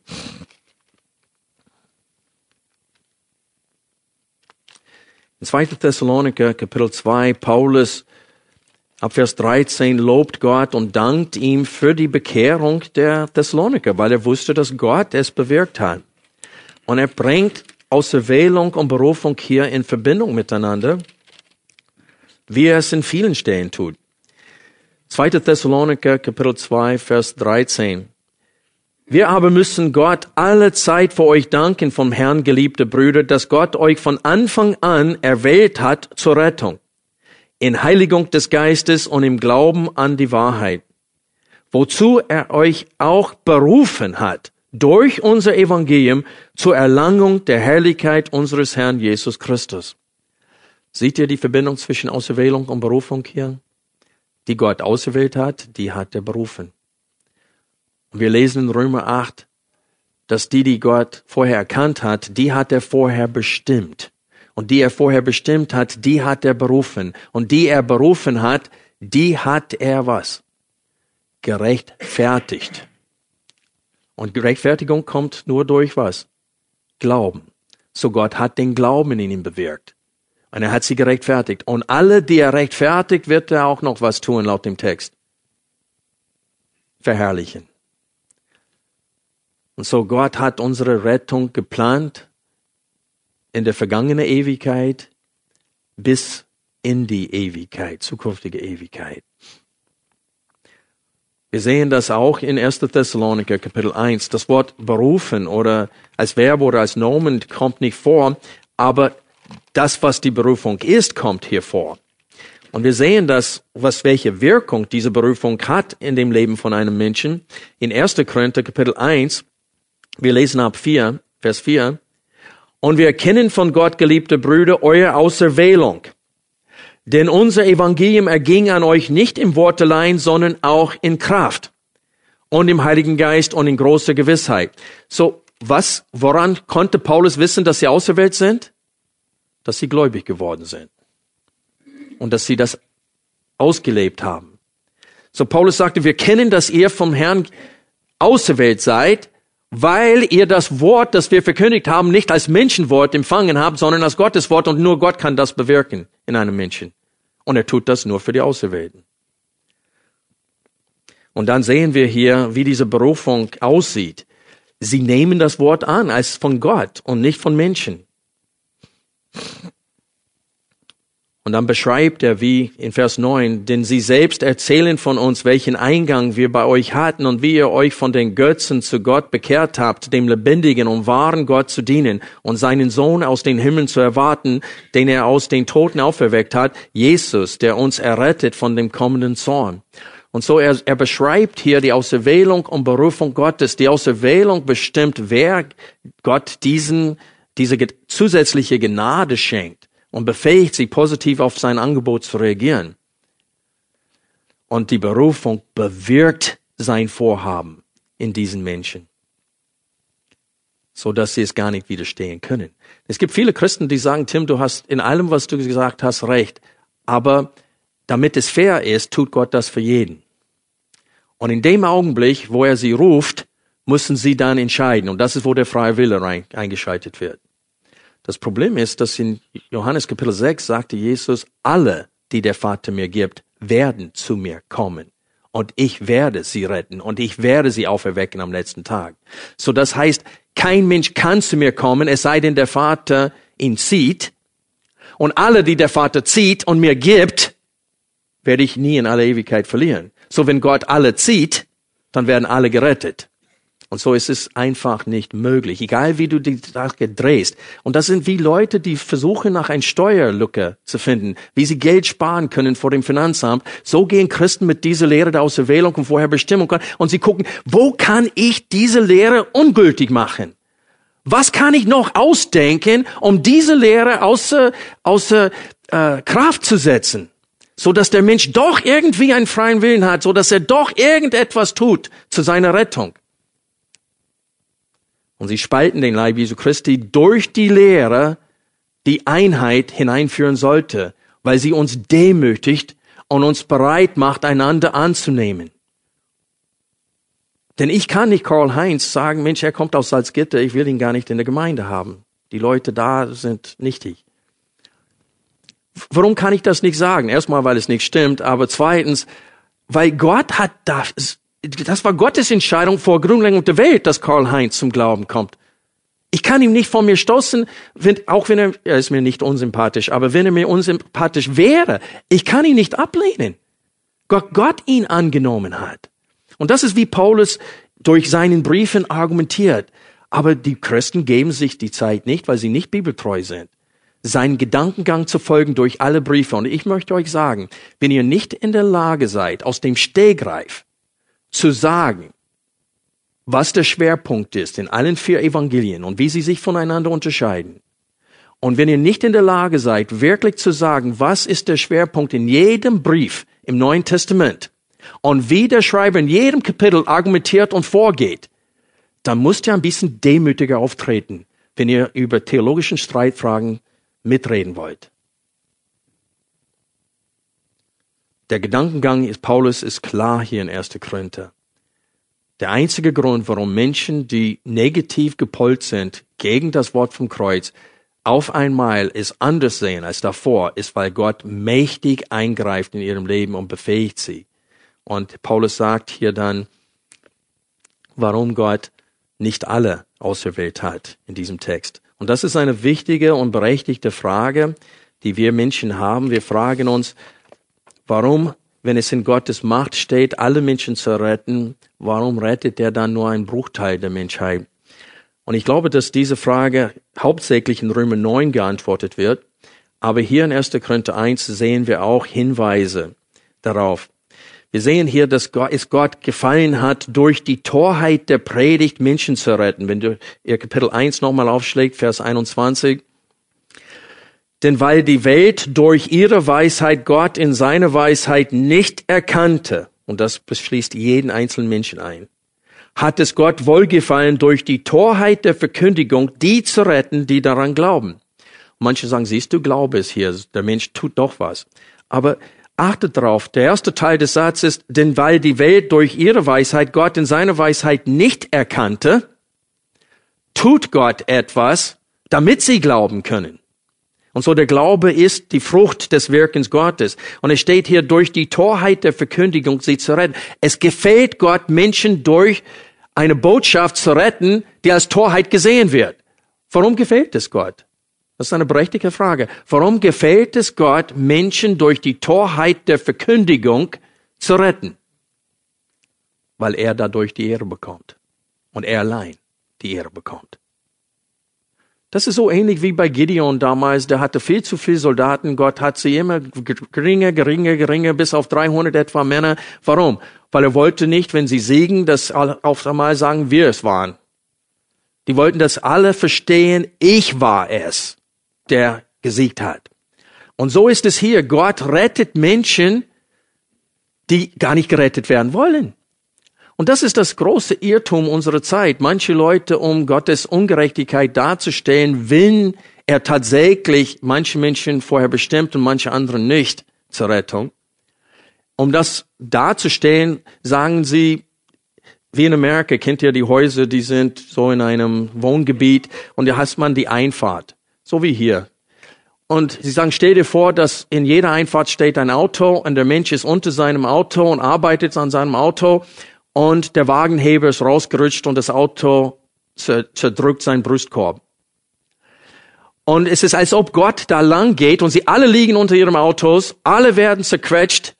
In 2. Thessaloniker Kapitel 2, Paulus ab Vers 13 lobt Gott und dankt ihm für die Bekehrung der Thessaloniker, weil er wusste, dass Gott es bewirkt hat. Und er bringt Auserwählung und Berufung hier in Verbindung miteinander, wie er es in vielen Stellen tut. 2. Thessaloniker Kapitel 2, Vers 13. Wir aber müssen Gott alle Zeit für euch danken vom Herrn, geliebte Brüder, dass Gott euch von Anfang an erwählt hat zur Rettung, in Heiligung des Geistes und im Glauben an die Wahrheit, wozu er euch auch berufen hat, durch unser Evangelium zur Erlangung der Herrlichkeit unseres Herrn Jesus Christus. Seht ihr die Verbindung zwischen Auserwählung und Berufung hier? Die Gott auserwählt hat, die hat er berufen. Und wir lesen in Römer 8, dass die, die Gott vorher erkannt hat, die hat er vorher bestimmt. Und die er vorher bestimmt hat, die hat er berufen. Und die er berufen hat, die hat er was? Gerechtfertigt. Und Gerechtfertigung kommt nur durch was? Glauben. So Gott hat den Glauben in ihm bewirkt. Und er hat sie gerechtfertigt. Und alle, die er rechtfertigt, wird er auch noch was tun, laut dem Text. Verherrlichen. Und so Gott hat unsere Rettung geplant in der vergangenen Ewigkeit bis in die Ewigkeit, zukünftige Ewigkeit. Wir sehen das auch in 1. Thessaloniker Kapitel 1. Das Wort berufen oder als Verb oder als Nomen kommt nicht vor, aber das, was die Berufung ist, kommt hier vor. Und wir sehen das, was welche Wirkung diese Berufung hat in dem Leben von einem Menschen. In 1. Korinther Kapitel 1 wir lesen ab 4, Vers 4. Und wir erkennen von Gott, geliebte Brüder, eure Auserwählung. Denn unser Evangelium erging an euch nicht im Wortelein, sondern auch in Kraft und im Heiligen Geist und in großer Gewissheit. So, was, woran konnte Paulus wissen, dass sie auserwählt sind? Dass sie gläubig geworden sind. Und dass sie das ausgelebt haben. So, Paulus sagte, wir kennen, dass ihr vom Herrn auserwählt seid, weil ihr das Wort, das wir verkündigt haben, nicht als Menschenwort empfangen habt, sondern als Gottes Wort und nur Gott kann das bewirken in einem Menschen. Und er tut das nur für die Auserwählten. Und dann sehen wir hier, wie diese Berufung aussieht. Sie nehmen das Wort an als von Gott und nicht von Menschen. Und dann beschreibt er, wie in Vers 9, denn sie selbst erzählen von uns, welchen Eingang wir bei euch hatten und wie ihr euch von den Götzen zu Gott bekehrt habt, dem lebendigen und wahren Gott zu dienen und seinen Sohn aus den Himmeln zu erwarten, den er aus den Toten auferweckt hat, Jesus, der uns errettet von dem kommenden Zorn. Und so er, er beschreibt hier die Auserwählung und Berufung Gottes. Die Auserwählung bestimmt, wer Gott diesen, diese zusätzliche Gnade schenkt und befähigt sie positiv auf sein Angebot zu reagieren. Und die Berufung bewirkt sein Vorhaben in diesen Menschen, so dass sie es gar nicht widerstehen können. Es gibt viele Christen, die sagen, Tim, du hast in allem, was du gesagt hast, recht. Aber damit es fair ist, tut Gott das für jeden. Und in dem Augenblick, wo er sie ruft, müssen sie dann entscheiden. Und das ist, wo der freie Wille eingeschaltet wird. Das Problem ist, dass in Johannes Kapitel 6 sagte Jesus, alle, die der Vater mir gibt, werden zu mir kommen. Und ich werde sie retten und ich werde sie auferwecken am letzten Tag. So das heißt, kein Mensch kann zu mir kommen, es sei denn der Vater ihn zieht. Und alle, die der Vater zieht und mir gibt, werde ich nie in aller Ewigkeit verlieren. So wenn Gott alle zieht, dann werden alle gerettet. Und so ist es einfach nicht möglich, egal wie du die Sache drehst. Und das sind wie Leute, die versuchen nach einer Steuerlücke zu finden, wie sie Geld sparen können vor dem Finanzamt. So gehen Christen mit dieser Lehre der Auserwählung und Vorherbestimmung und sie gucken, wo kann ich diese Lehre ungültig machen? Was kann ich noch ausdenken, um diese Lehre außer, außer äh, Kraft zu setzen? so dass der Mensch doch irgendwie einen freien Willen hat, so dass er doch irgendetwas tut zu seiner Rettung. Und sie spalten den Leib Jesu Christi durch die Lehre, die Einheit hineinführen sollte, weil sie uns demütigt und uns bereit macht, einander anzunehmen. Denn ich kann nicht Karl Heinz sagen, Mensch, er kommt aus Salzgitter, ich will ihn gar nicht in der Gemeinde haben. Die Leute da sind nichtig. Warum kann ich das nicht sagen? Erstmal, weil es nicht stimmt, aber zweitens, weil Gott hat das das war Gottes Entscheidung vor Grundlegung der Welt, dass Karl Heinz zum Glauben kommt. Ich kann ihm nicht von mir stoßen, wenn, auch wenn er, er ist mir nicht unsympathisch, aber wenn er mir unsympathisch wäre, ich kann ihn nicht ablehnen. Gott, Gott ihn angenommen hat. Und das ist wie Paulus durch seinen Briefen argumentiert. Aber die Christen geben sich die Zeit nicht, weil sie nicht bibeltreu sind, seinen Gedankengang zu folgen durch alle Briefe. Und ich möchte euch sagen, wenn ihr nicht in der Lage seid, aus dem Stehgreif zu sagen, was der Schwerpunkt ist in allen vier Evangelien und wie sie sich voneinander unterscheiden, und wenn ihr nicht in der Lage seid, wirklich zu sagen, was ist der Schwerpunkt in jedem Brief im Neuen Testament und wie der Schreiber in jedem Kapitel argumentiert und vorgeht, dann müsst ihr ein bisschen demütiger auftreten, wenn ihr über theologischen Streitfragen mitreden wollt. Der Gedankengang ist Paulus ist klar hier in 1. Korinther. Der einzige Grund, warum Menschen, die negativ gepolt sind gegen das Wort vom Kreuz, auf einmal es anders sehen als davor, ist, weil Gott mächtig eingreift in ihrem Leben und befähigt sie. Und Paulus sagt hier dann, warum Gott nicht alle auserwählt hat in diesem Text. Und das ist eine wichtige und berechtigte Frage, die wir Menschen haben. Wir fragen uns, warum, wenn es in Gottes Macht steht, alle Menschen zu retten, warum rettet er dann nur einen Bruchteil der Menschheit? Und ich glaube, dass diese Frage hauptsächlich in Römer 9 geantwortet wird. Aber hier in 1. Korinther 1 sehen wir auch Hinweise darauf. Wir sehen hier, dass es Gott gefallen hat, durch die Torheit der Predigt Menschen zu retten. Wenn du ihr Kapitel 1 nochmal aufschlägt, Vers 21. Denn weil die Welt durch ihre Weisheit Gott in seiner Weisheit nicht erkannte, und das beschließt jeden einzelnen Menschen ein, hat es Gott wohlgefallen, durch die Torheit der Verkündigung die zu retten, die daran glauben. Manche sagen, siehst du, Glaube ist hier, der Mensch tut doch was. Aber achtet darauf, der erste Teil des Satzes ist, denn weil die Welt durch ihre Weisheit Gott in seiner Weisheit nicht erkannte, tut Gott etwas, damit sie glauben können. Und so der Glaube ist die Frucht des Wirkens Gottes. Und es steht hier, durch die Torheit der Verkündigung sie zu retten. Es gefällt Gott, Menschen durch eine Botschaft zu retten, die als Torheit gesehen wird. Warum gefällt es Gott? Das ist eine berechtigte Frage. Warum gefällt es Gott, Menschen durch die Torheit der Verkündigung zu retten? Weil er dadurch die Ehre bekommt. Und er allein die Ehre bekommt. Das ist so ähnlich wie bei Gideon damals. Der hatte viel zu viele Soldaten. Gott hat sie immer geringer, geringer, geringer, bis auf 300 etwa Männer. Warum? Weil er wollte nicht, wenn sie siegen, dass auf einmal sagen, wir es waren. Die wollten, dass alle verstehen, ich war es, der gesiegt hat. Und so ist es hier. Gott rettet Menschen, die gar nicht gerettet werden wollen. Und das ist das große Irrtum unserer Zeit. Manche Leute, um Gottes Ungerechtigkeit darzustellen, willen er tatsächlich manche Menschen vorher bestimmt und manche andere nicht zur Rettung. Um das darzustellen, sagen sie, wie in Amerika kennt ihr die Häuser, die sind so in einem Wohngebiet und da hast man die Einfahrt, so wie hier. Und sie sagen, stell dir vor, dass in jeder Einfahrt steht ein Auto und der Mensch ist unter seinem Auto und arbeitet an seinem Auto und der Wagenheber ist rausgerutscht und das Auto zerdrückt seinen Brustkorb. Und es ist, als ob Gott da lang geht und sie alle liegen unter ihren Autos, alle werden zerquetscht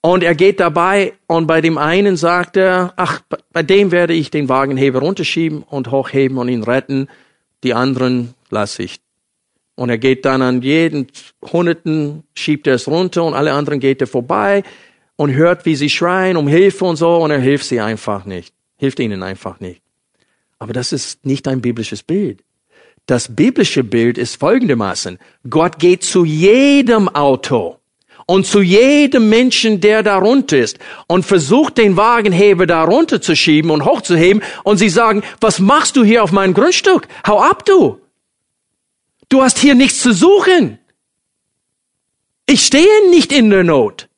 und er geht dabei und bei dem einen sagt er, ach, bei dem werde ich den Wagenheber runterschieben und hochheben und ihn retten, die anderen lasse ich. Und er geht dann an jeden Hunderten, schiebt er es runter und alle anderen geht er vorbei und hört, wie sie schreien um Hilfe und so und er hilft sie einfach nicht. Hilft ihnen einfach nicht. Aber das ist nicht ein biblisches Bild. Das biblische Bild ist folgendermaßen. Gott geht zu jedem Auto und zu jedem Menschen, der darunter ist und versucht den Wagenheber darunter zu schieben und hochzuheben und sie sagen, was machst du hier auf meinem Grundstück? Hau ab du! Du hast hier nichts zu suchen. Ich stehe nicht in der Not.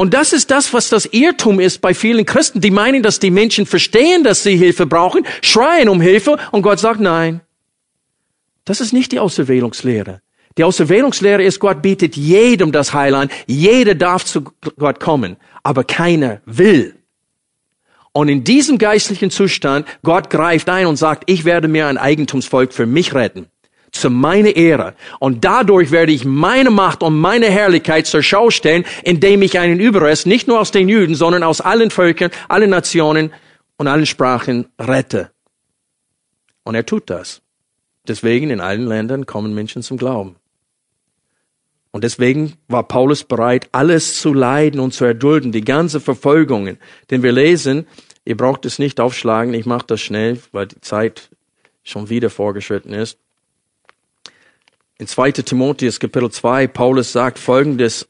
Und das ist das, was das Irrtum ist bei vielen Christen. Die meinen, dass die Menschen verstehen, dass sie Hilfe brauchen, schreien um Hilfe und Gott sagt nein. Das ist nicht die Auserwählungslehre. Die Auserwählungslehre ist, Gott bietet jedem das Heil an. Jeder darf zu Gott kommen, aber keiner will. Und in diesem geistlichen Zustand, Gott greift ein und sagt, ich werde mir ein Eigentumsvolk für mich retten zu meiner Ehre. Und dadurch werde ich meine Macht und meine Herrlichkeit zur Schau stellen, indem ich einen Überrest nicht nur aus den Juden, sondern aus allen Völkern, allen Nationen Und alle sprachen, rette. Und er tut das. Deswegen in allen Ländern kommen Menschen zum Glauben. Und deswegen war Paulus bereit, alles zu leiden und zu erdulden, die ganze Verfolgungen. Denn wir lesen, ihr braucht es nicht aufschlagen, ich mache das schnell, weil die Zeit schon wieder vorgeschritten ist. In 2. Timotheus Kapitel 2, Paulus sagt folgendes,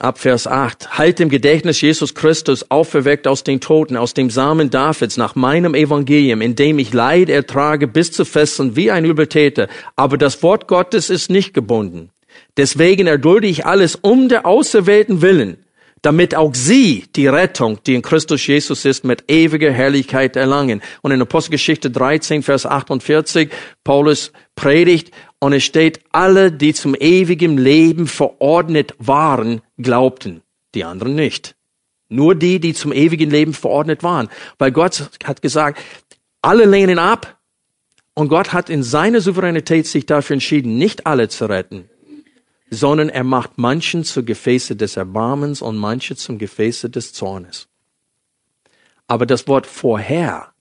ab Vers 8, halt im Gedächtnis Jesus Christus auferweckt aus den Toten, aus dem Samen Davids, nach meinem Evangelium, in dem ich Leid ertrage bis zu Fesseln wie ein Übeltäter. Aber das Wort Gottes ist nicht gebunden. Deswegen erdulde ich alles um der Auserwählten willen, damit auch sie die Rettung, die in Christus Jesus ist, mit ewiger Herrlichkeit erlangen. Und in Apostelgeschichte 13, Vers 48, Paulus predigt und es steht, alle, die zum ewigen Leben verordnet waren, glaubten, die anderen nicht. Nur die, die zum ewigen Leben verordnet waren. Weil Gott hat gesagt, alle lehnen ab und Gott hat in seiner Souveränität sich dafür entschieden, nicht alle zu retten, sondern er macht manchen zu Gefäße des Erbarmens und manche zum Gefäße des Zornes. Aber das Wort vorher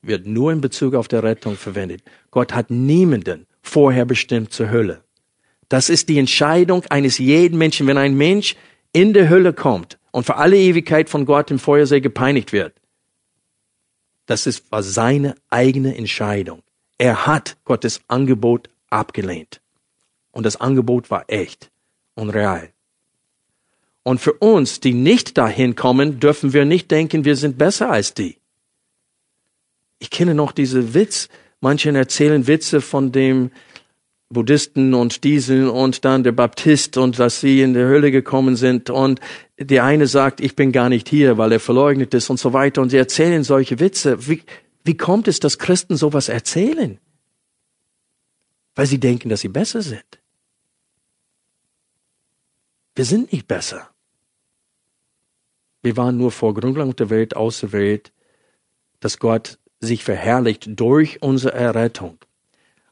wird nur in Bezug auf der Rettung verwendet. Gott hat niemanden vorher bestimmt zur Hölle. Das ist die Entscheidung eines jeden Menschen. Wenn ein Mensch in der Hölle kommt und für alle Ewigkeit von Gott im Feuersee gepeinigt wird, das ist, seine eigene Entscheidung. Er hat Gottes Angebot abgelehnt. Und das Angebot war echt und real. Und für uns, die nicht dahin kommen, dürfen wir nicht denken, wir sind besser als die. Ich kenne noch diese Witz, manche erzählen Witze von dem Buddhisten und diesen und dann der Baptist und dass sie in der Hölle gekommen sind und der eine sagt, ich bin gar nicht hier, weil er verleugnet ist und so weiter und sie erzählen solche Witze. Wie, wie kommt es, dass Christen sowas erzählen? Weil sie denken, dass sie besser sind. Wir sind nicht besser. Wir waren nur vor Gründung der Welt auserwählt, dass Gott sich verherrlicht durch unsere Errettung.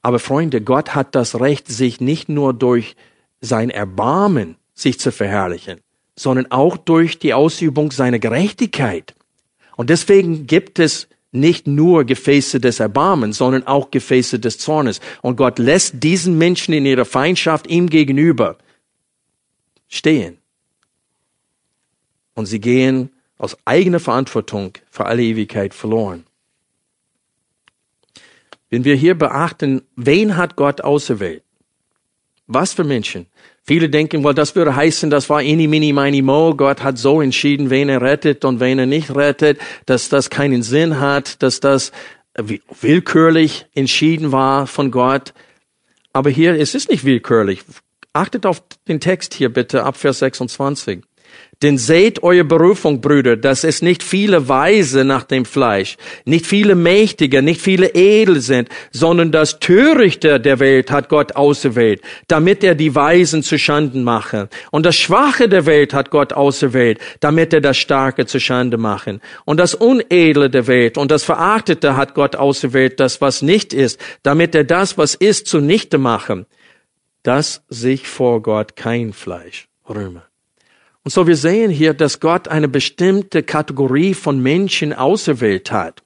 Aber Freunde, Gott hat das Recht, sich nicht nur durch sein Erbarmen sich zu verherrlichen, sondern auch durch die Ausübung seiner Gerechtigkeit. Und deswegen gibt es nicht nur Gefäße des Erbarmens, sondern auch Gefäße des Zornes. Und Gott lässt diesen Menschen in ihrer Feindschaft ihm gegenüber stehen. Und sie gehen aus eigener Verantwortung für alle Ewigkeit verloren. Wenn wir hier beachten, wen hat Gott auserwählt? Was für Menschen? Viele denken, well, das würde heißen, das war ini, mini, mini, mo. Gott hat so entschieden, wen er rettet und wen er nicht rettet, dass das keinen Sinn hat, dass das willkürlich entschieden war von Gott. Aber hier es ist nicht willkürlich. Achtet auf den Text hier bitte ab Vers 26. Denn seht eure Berufung, Brüder, dass es nicht viele Weise nach dem Fleisch, nicht viele Mächtige, nicht viele edel sind, sondern das Törichte der Welt hat Gott auserwählt, damit er die Weisen zu Schanden mache. Und das Schwache der Welt hat Gott auserwählt, damit er das Starke zu Schande mache. Und das Unedle der Welt und das Verachtete hat Gott auserwählt, das was nicht ist, damit er das, was ist, zunichte mache dass sich vor Gott kein Fleisch rühme. Und so wir sehen hier, dass Gott eine bestimmte Kategorie von Menschen auserwählt hat.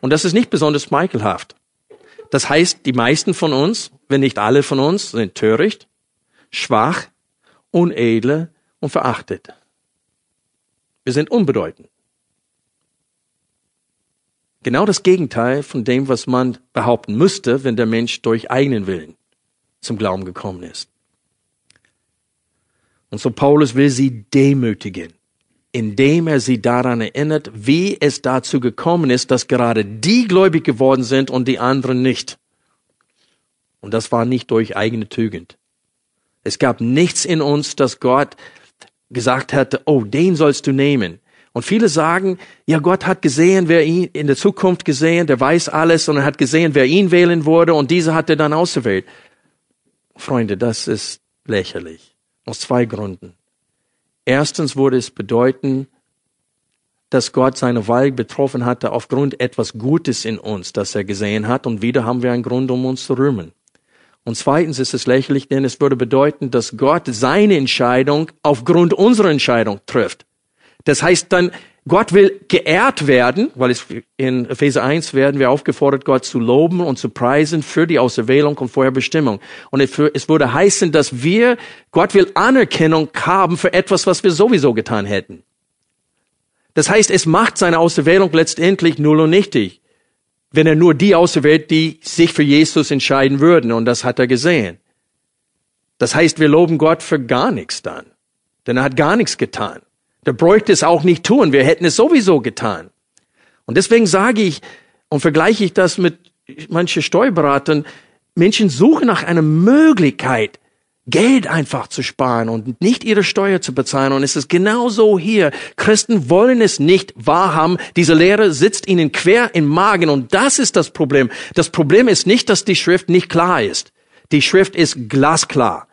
Und das ist nicht besonders schmeichelhaft. Das heißt, die meisten von uns, wenn nicht alle von uns, sind töricht, schwach, unedle und verachtet. Wir sind unbedeutend. Genau das Gegenteil von dem, was man behaupten müsste, wenn der Mensch durch eigenen Willen zum Glauben gekommen ist. Und so Paulus will sie demütigen, indem er sie daran erinnert, wie es dazu gekommen ist, dass gerade die gläubig geworden sind und die anderen nicht. Und das war nicht durch eigene Tugend. Es gab nichts in uns, dass Gott gesagt hätte, oh, den sollst du nehmen. Und viele sagen, ja, Gott hat gesehen, wer ihn in der Zukunft gesehen, der weiß alles und er hat gesehen, wer ihn wählen würde und diese hat er dann ausgewählt. Freunde, das ist lächerlich. Aus zwei Gründen. Erstens würde es bedeuten, dass Gott seine Wahl betroffen hatte aufgrund etwas Gutes in uns, das er gesehen hat, und wieder haben wir einen Grund, um uns zu rühmen. Und zweitens ist es lächerlich, denn es würde bedeuten, dass Gott seine Entscheidung aufgrund unserer Entscheidung trifft. Das heißt dann, Gott will geehrt werden, weil in Epheser 1 werden wir aufgefordert, Gott zu loben und zu preisen für die Auserwählung und Vorherbestimmung. Und es würde heißen, dass wir, Gott will Anerkennung haben für etwas, was wir sowieso getan hätten. Das heißt, es macht seine Auserwählung letztendlich null und nichtig, wenn er nur die auserwählt, die sich für Jesus entscheiden würden. Und das hat er gesehen. Das heißt, wir loben Gott für gar nichts dann. Denn er hat gar nichts getan. Der bräuchte es auch nicht tun. Wir hätten es sowieso getan. Und deswegen sage ich und vergleiche ich das mit manchen Steuerberatern. Menschen suchen nach einer Möglichkeit, Geld einfach zu sparen und nicht ihre Steuer zu bezahlen. Und es ist genauso hier. Christen wollen es nicht wahrhaben. Diese Lehre sitzt ihnen quer im Magen. Und das ist das Problem. Das Problem ist nicht, dass die Schrift nicht klar ist. Die Schrift ist glasklar.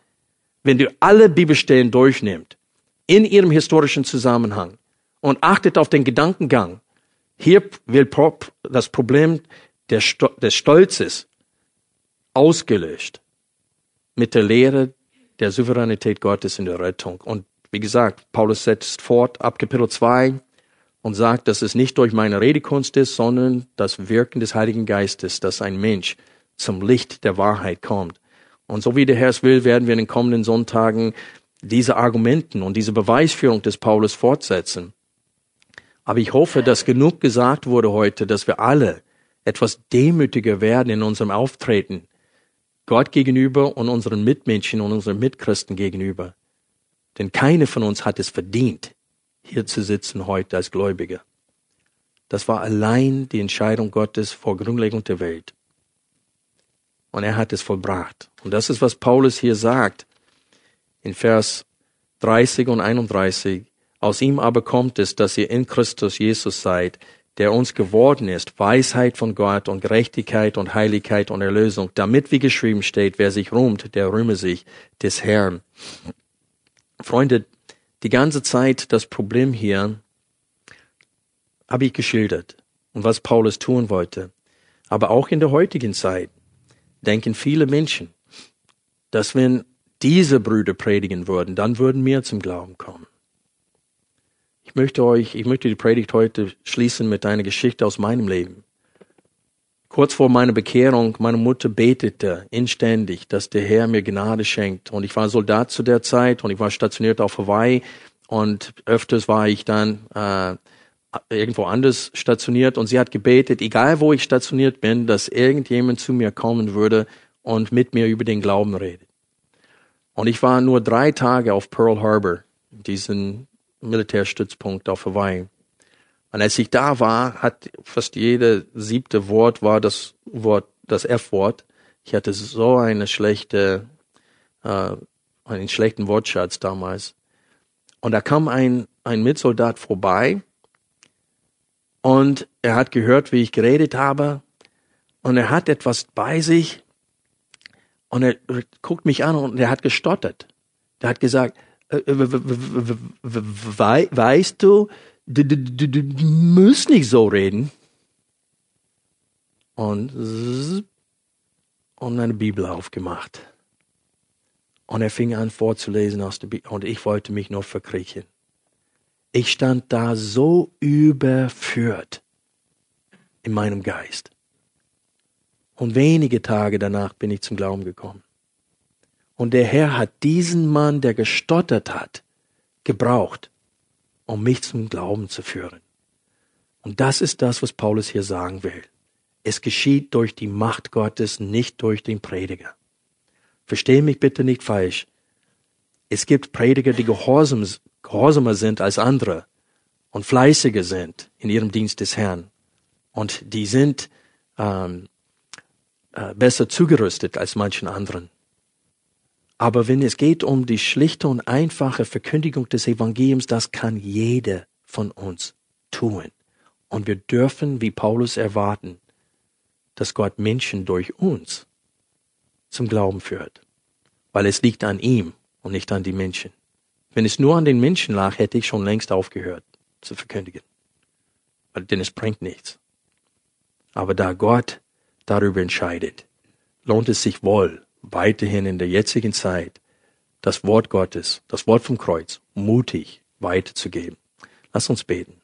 Wenn du alle Bibelstellen durchnimmst, in ihrem historischen Zusammenhang und achtet auf den Gedankengang. Hier wird das Problem des Stolzes ausgelöscht mit der Lehre der Souveränität Gottes in der Rettung. Und wie gesagt, Paulus setzt fort ab Kapitel 2 und sagt, dass es nicht durch meine Redekunst ist, sondern das Wirken des Heiligen Geistes, dass ein Mensch zum Licht der Wahrheit kommt. Und so wie der Herr es will, werden wir in den kommenden Sonntagen diese Argumenten und diese Beweisführung des Paulus fortsetzen. Aber ich hoffe, dass genug gesagt wurde heute, dass wir alle etwas demütiger werden in unserem Auftreten Gott gegenüber und unseren Mitmenschen und unseren Mitchristen gegenüber. Denn keine von uns hat es verdient, hier zu sitzen heute als Gläubige. Das war allein die Entscheidung Gottes vor Grundlegung der Welt. Und er hat es vollbracht. Und das ist, was Paulus hier sagt in Vers 30 und 31. Aus ihm aber kommt es, dass ihr in Christus Jesus seid, der uns geworden ist, Weisheit von Gott und Gerechtigkeit und Heiligkeit und Erlösung, damit wie geschrieben steht, wer sich ruhmt, der rühme sich des Herrn. Freunde, die ganze Zeit das Problem hier habe ich geschildert und was Paulus tun wollte. Aber auch in der heutigen Zeit denken viele Menschen, dass wenn diese Brüder predigen würden, dann würden wir zum Glauben kommen. Ich möchte euch, ich möchte die Predigt heute schließen mit einer Geschichte aus meinem Leben. Kurz vor meiner Bekehrung, meine Mutter betete inständig, dass der Herr mir Gnade schenkt. Und ich war Soldat zu der Zeit und ich war stationiert auf Hawaii und öfters war ich dann äh, irgendwo anders stationiert und sie hat gebetet, egal wo ich stationiert bin, dass irgendjemand zu mir kommen würde und mit mir über den Glauben redet. Und ich war nur drei Tage auf Pearl Harbor, diesen Militärstützpunkt auf Hawaii. Und als ich da war, hat fast jede siebte Wort war das Wort, das F-Wort. Ich hatte so eine schlechte, äh, einen schlechten Wortschatz damals. Und da kam ein, ein Mitsoldat vorbei und er hat gehört, wie ich geredet habe und er hat etwas bei sich und er guckt mich an und er hat gestottert. Er hat gesagt, weißt du, du, du, du, du musst nicht so reden. Und, und eine Bibel aufgemacht. Und er fing an vorzulesen aus der Bibel und ich wollte mich nur verkriechen. Ich stand da so überführt in meinem Geist. Und wenige Tage danach bin ich zum Glauben gekommen. Und der Herr hat diesen Mann, der gestottert hat, gebraucht, um mich zum Glauben zu führen. Und das ist das, was Paulus hier sagen will. Es geschieht durch die Macht Gottes, nicht durch den Prediger. Verstehe mich bitte nicht falsch. Es gibt Prediger, die gehorsamer sind als andere und fleißiger sind in ihrem Dienst des Herrn. Und die sind ähm, äh, besser zugerüstet als manchen anderen. Aber wenn es geht um die schlichte und einfache Verkündigung des Evangeliums, das kann jeder von uns tun. Und wir dürfen, wie Paulus erwarten, dass Gott Menschen durch uns zum Glauben führt. Weil es liegt an ihm und nicht an die Menschen. Wenn es nur an den Menschen lag, hätte ich schon längst aufgehört zu verkündigen. Denn es bringt nichts. Aber da Gott darüber entscheidet, lohnt es sich wohl, weiterhin in der jetzigen Zeit das Wort Gottes, das Wort vom Kreuz, mutig weiterzugeben. Lass uns beten.